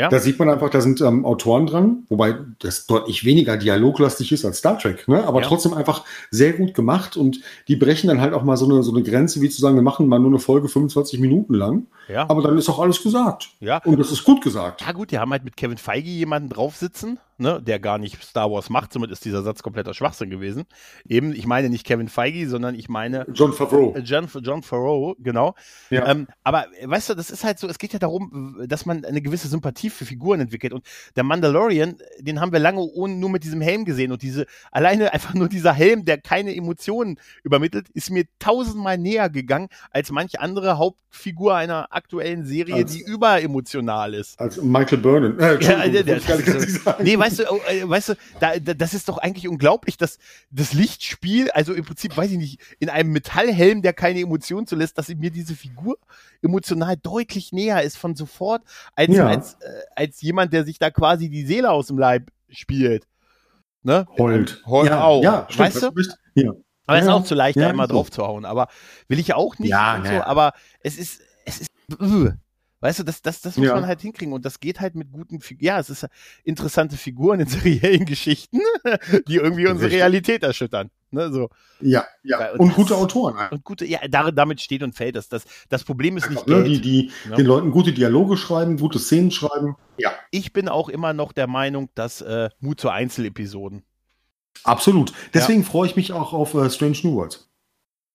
Ja. Da sieht man einfach, da sind ähm, Autoren dran, wobei das deutlich weniger dialoglastig ist als Star Trek, ne? aber Ja. trotzdem einfach sehr gut gemacht und die brechen dann halt auch mal so eine, so eine Grenze, wie zu sagen, wir machen mal nur eine Folge 25 Minuten lang, ja. aber dann ist auch alles gesagt. Ja. Und das ist gut gesagt. Ja gut, die haben halt mit Kevin Feige jemanden drauf sitzen, ne, der gar nicht Star Wars macht, somit ist dieser Satz kompletter Schwachsinn gewesen. Eben, ich meine nicht Kevin Feige, sondern ich meine John Favreau. äh, John, John Farrow, genau. Ja. Ähm, aber äh, weißt du, das ist halt so, es geht ja darum, dass man eine gewisse Sympathie für Figuren entwickelt. Und der Mandalorian, den haben wir lange ohne, nur mit diesem Helm gesehen. Und diese, alleine einfach nur dieser Helm, der keine Emotionen übermittelt, ist mir tausendmal näher gegangen als manche andere Hauptfigur einer aktuellen Serie, Als- die überemotional ist. Als Michael Burnham. Äh, Ja, der, der, das nee, weißt du, oh, äh, weißt du, da, da, das ist doch eigentlich unglaublich, dass das Lichtspiel, also im Prinzip, weiß ich nicht, in einem Metallhelm, der keine Emotionen zulässt, dass mir diese Figur emotional deutlich näher ist von sofort, als, Ja. als, äh, als jemand, der sich da quasi die Seele aus dem Leib spielt. Ne? Heult. Heult ja, auch. Ja, stimmt, weißt hast du? Ja. Aber es ist auch zu leicht, da immer so. drauf zu hauen. Aber will ich auch nicht. Ja, so, aber es ist, es ist, äh, weißt du, das, das, das muss Ja. man halt hinkriegen. Und das geht halt mit guten Figuren. Ja, es ist interessante Figuren in seriellen Geschichten, die irgendwie unsere. Realität erschüttern. Ne, so. Ja, ja. Ja, und Und gute Autoren. einfach, Und gute, ja, da, damit steht und fällt das. Das, das Problem ist nicht ne? Geld. Die, die Ja. den Leuten gute Dialoge schreiben, gute Szenen schreiben. Ja, ich bin auch immer noch der Meinung, dass äh, Mut zu Einzelepisoden. absolut. Deswegen freue ich mich auch auf äh, Strange New Worlds.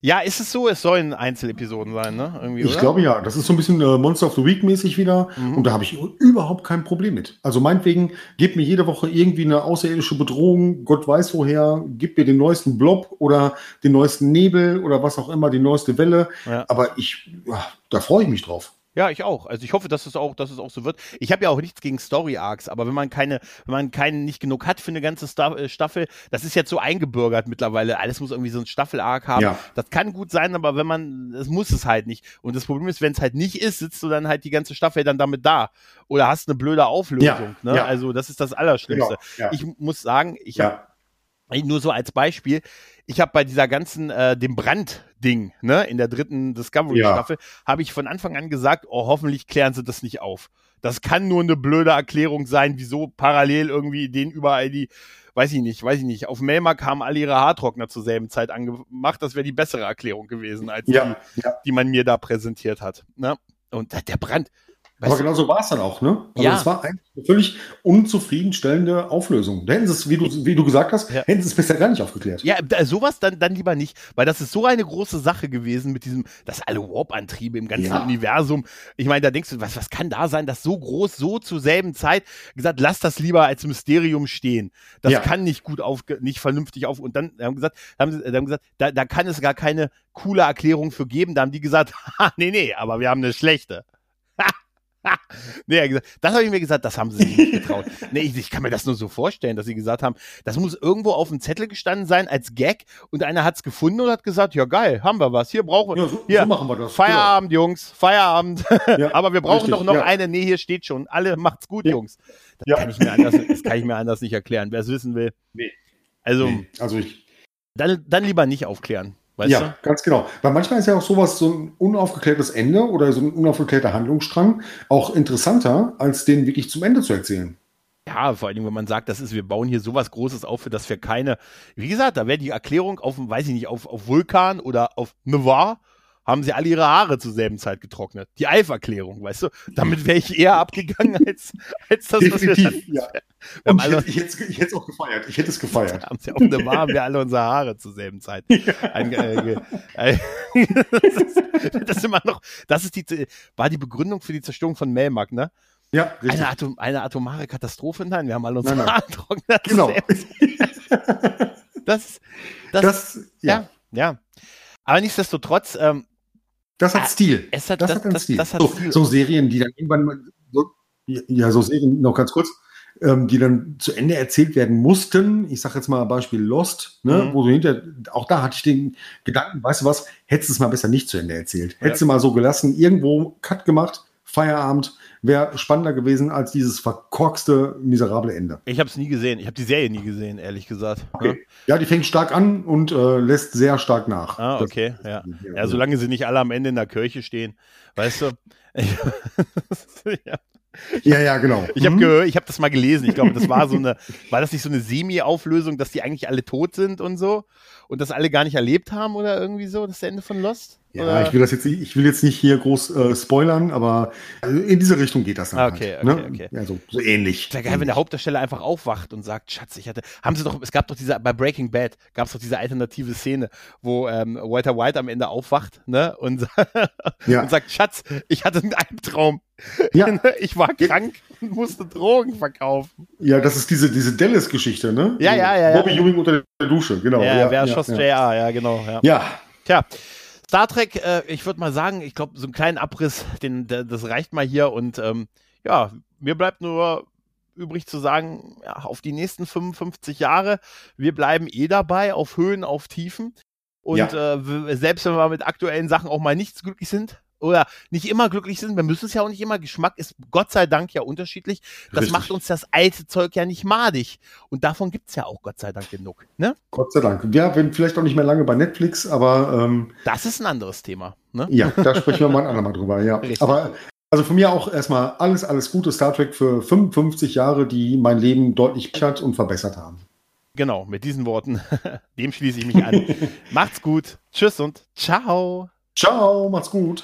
Ja, ist es so? Es sollen Einzelepisoden sein, ne? Irgendwie, Ich oder? glaube ja, das ist so ein bisschen äh, Monster of the Week mäßig wieder Mhm. und da habe ich überhaupt kein Problem mit. Also meinetwegen, gebt mir jede Woche irgendwie eine außerirdische Bedrohung, Gott weiß woher, gebt mir den neuesten Blob oder den neuesten Nebel oder was auch immer, die neueste Welle. Ja. Aber ich, ja, da freue ich mich drauf. Ja, ich auch. Also ich hoffe, dass es auch, dass es auch so wird. Ich habe ja auch nichts gegen Story Arcs, aber wenn man keine, wenn man keinen nicht genug hat für eine ganze äh, Staffel, das ist jetzt so eingebürgert mittlerweile. Alles muss irgendwie so ein Staffel Arc haben. Ja. Das kann gut sein, aber wenn man, es muss es halt nicht. Und das Problem ist, wenn es halt nicht ist, sitzt du dann halt die ganze Staffel dann damit da oder hast eine blöde Auflösung. Ja, ne? ja. Also das ist das Allerschlimmste. ja. Ich muss sagen, ich habe nur so als Beispiel, ich habe bei dieser ganzen, äh, dem Brand-Ding, ne, in der dritten Discovery-Staffel, habe ich von Anfang an gesagt, oh, hoffentlich klären sie das nicht auf. Das kann nur eine blöde Erklärung sein, wieso parallel irgendwie denen überall die, weiß ich nicht, weiß ich nicht, auf Melmark haben alle ihre Haartrockner zur selben Zeit angemacht. Das wäre die bessere Erklärung gewesen, als Ja, ja. die, die man mir da präsentiert hat. Ne? Und der Brand. Weißt Aber genau so war es dann auch, ne? Also Ja. es war eigentlich eine völlig unzufriedenstellende Auflösung. Da hätten sie es, wie du, wie du gesagt hast, Ja. hätten sie es bisher gar nicht aufgeklärt. Ja, sowas dann, dann lieber nicht, weil das ist so eine große Sache gewesen mit diesem, dass alle Warp-Antriebe im ganzen Ja. Universum. Ich meine, da denkst du, was, was kann da sein, dass so groß, so zur selben Zeit gesagt, lass das lieber als Mysterium stehen. Das Ja. kann nicht gut auf, nicht vernünftig auf. Und dann haben gesagt, haben sie haben gesagt, da, da kann es gar keine coole Erklärung für geben. Da haben die gesagt, ha, nee, nee, aber wir haben eine schlechte. nee, das habe ich mir gesagt, das haben sie sich nicht getraut. nee, ich, ich kann mir das nur so vorstellen, dass sie gesagt haben, das muss irgendwo auf dem Zettel gestanden sein als Gag und einer hat es gefunden und hat gesagt, ja geil, haben wir was, hier brauchen wir, Ja, so, hier, so machen wir das. Feierabend, Jungs, Feierabend. Ja, Aber wir brauchen richtig, doch noch ja. eine, nee, hier steht schon, alle macht's gut. Jungs. Das, Ja. kann ich mir anders, das kann ich mir anders nicht erklären, wer es wissen will. Nee. Also, Nee, also ich, dann, dann lieber nicht aufklären, weißt ja, du? ganz genau. Weil manchmal ist ja auch sowas, so ein unaufgeklärtes Ende oder so ein unaufgeklärter Handlungsstrang auch interessanter, als den wirklich zum Ende zu erzählen. Ja, vor allen Dingen, wenn man sagt, das ist, wir bauen hier sowas Großes auf, für das wir keine, wie gesagt, da wäre die Erklärung auf, weiß ich nicht, auf, auf Vulkan oder auf Nevar, haben sie alle ihre Haare zur selben Zeit getrocknet. Die Alf-Erklärung, weißt du? Damit wäre ich eher abgegangen als, als das, was Definitiv, ja. Wir haben Und ich, alle, hätte- ich, hätte es- ich hätte es auch gefeiert. Ich hätte es gefeiert. haben sie Nevar, haben wir alle unsere Haare zur selben Zeit. Ein, äh, äh, das, ist, das ist immer noch, das ist die, war die Begründung für die Zerstörung von Melmark, ne? Ja, richtig. Eine, Atom, eine atomare Katastrophe? Nein, wir haben alle unsere nein. Trockner. Genau. Das, das, Das, ja, ja, ja. Aber nichtsdestotrotz, ähm, das hat Stil. es hat, Das, das, hat einen Stil. das hat so, Stil. so Serien, die dann irgendwann mal, so, ja, so Serien, noch ganz kurz, ähm, die dann zu Ende erzählt werden mussten. Ich sage jetzt mal Beispiel Lost, ne, Mhm. wo du hinter, auch da hatte ich den Gedanken, weißt du was, hättest du es mal besser nicht zu Ende erzählt. Ja. Hättest du mal so gelassen, irgendwo Cut gemacht, Feierabend, wäre spannender gewesen als dieses verkorkste, miserable Ende. Ich habe es nie gesehen. Ich habe die Serie nie gesehen, ehrlich gesagt. Okay. Ja, die fängt stark an und äh, lässt sehr stark nach. Ah, Das- okay, ja. Ja, solange sie nicht alle am Ende in der Kirche stehen, weißt du. ja. Ja, ja, genau. Ich habe Mhm. ich habe das mal gelesen. Ich glaube, das war so eine, war das nicht so eine Semi-Auflösung, dass die eigentlich alle tot sind und so und das alle gar nicht erlebt haben oder irgendwie so, das Ende von Lost? Ja, oder? ich will das jetzt nicht, ich will jetzt nicht hier groß äh, spoilern, aber also in diese Richtung geht das dann. Ah, okay, halt, okay, ne? okay. Ja, so, ähnlich. Wäre geil, wenn der Hauptdarsteller einfach aufwacht und sagt, Schatz, ich hatte, haben sie doch, es gab doch diese, bei Breaking Bad gab es doch diese alternative Szene, wo ähm, Walter White am Ende aufwacht, ne, und, Ja. und sagt, Schatz, ich hatte einen Albtraum. Ja. Ich war krank und musste Drogen verkaufen. ja, das ist diese, diese Dallas-Geschichte, ne? Ja, ja, ja, ja. Bobby Ewing unter der Dusche, genau. ja, wer ja, schoss ja. JR, ja, genau, ja. Ja, Tja, Star Trek, äh, ich würde mal sagen, ich glaube, so einen kleinen Abriss, den, der, das reicht mal hier und ähm, ja, mir bleibt nur übrig zu sagen, ja, auf die nächsten 55 Jahre, wir bleiben eh dabei, auf Höhen, auf Tiefen. Und äh, w- selbst wenn wir mit aktuellen Sachen auch mal nicht glücklich sind oder nicht immer glücklich sind, wir müssen es ja auch nicht immer, Geschmack ist Gott sei Dank ja unterschiedlich. Das Richtig. macht uns das alte Zeug ja nicht madig. Und davon gibt's ja auch Gott sei Dank genug. Ne? Gott sei Dank. Ja, wenn vielleicht auch nicht mehr lange bei Netflix, aber ähm, Das ist ein anderes Thema. Ne? ja, da sprechen wir mal ein andermal drüber, ja. Richtig. Aber also von mir auch erstmal alles, alles Gute Star Trek für 55 Jahre, die mein Leben deutlich bereichert und verbessert haben. Genau, mit diesen Worten, dem schließe ich mich an. Macht's gut. Tschüss und ciao. Ciao, macht's gut.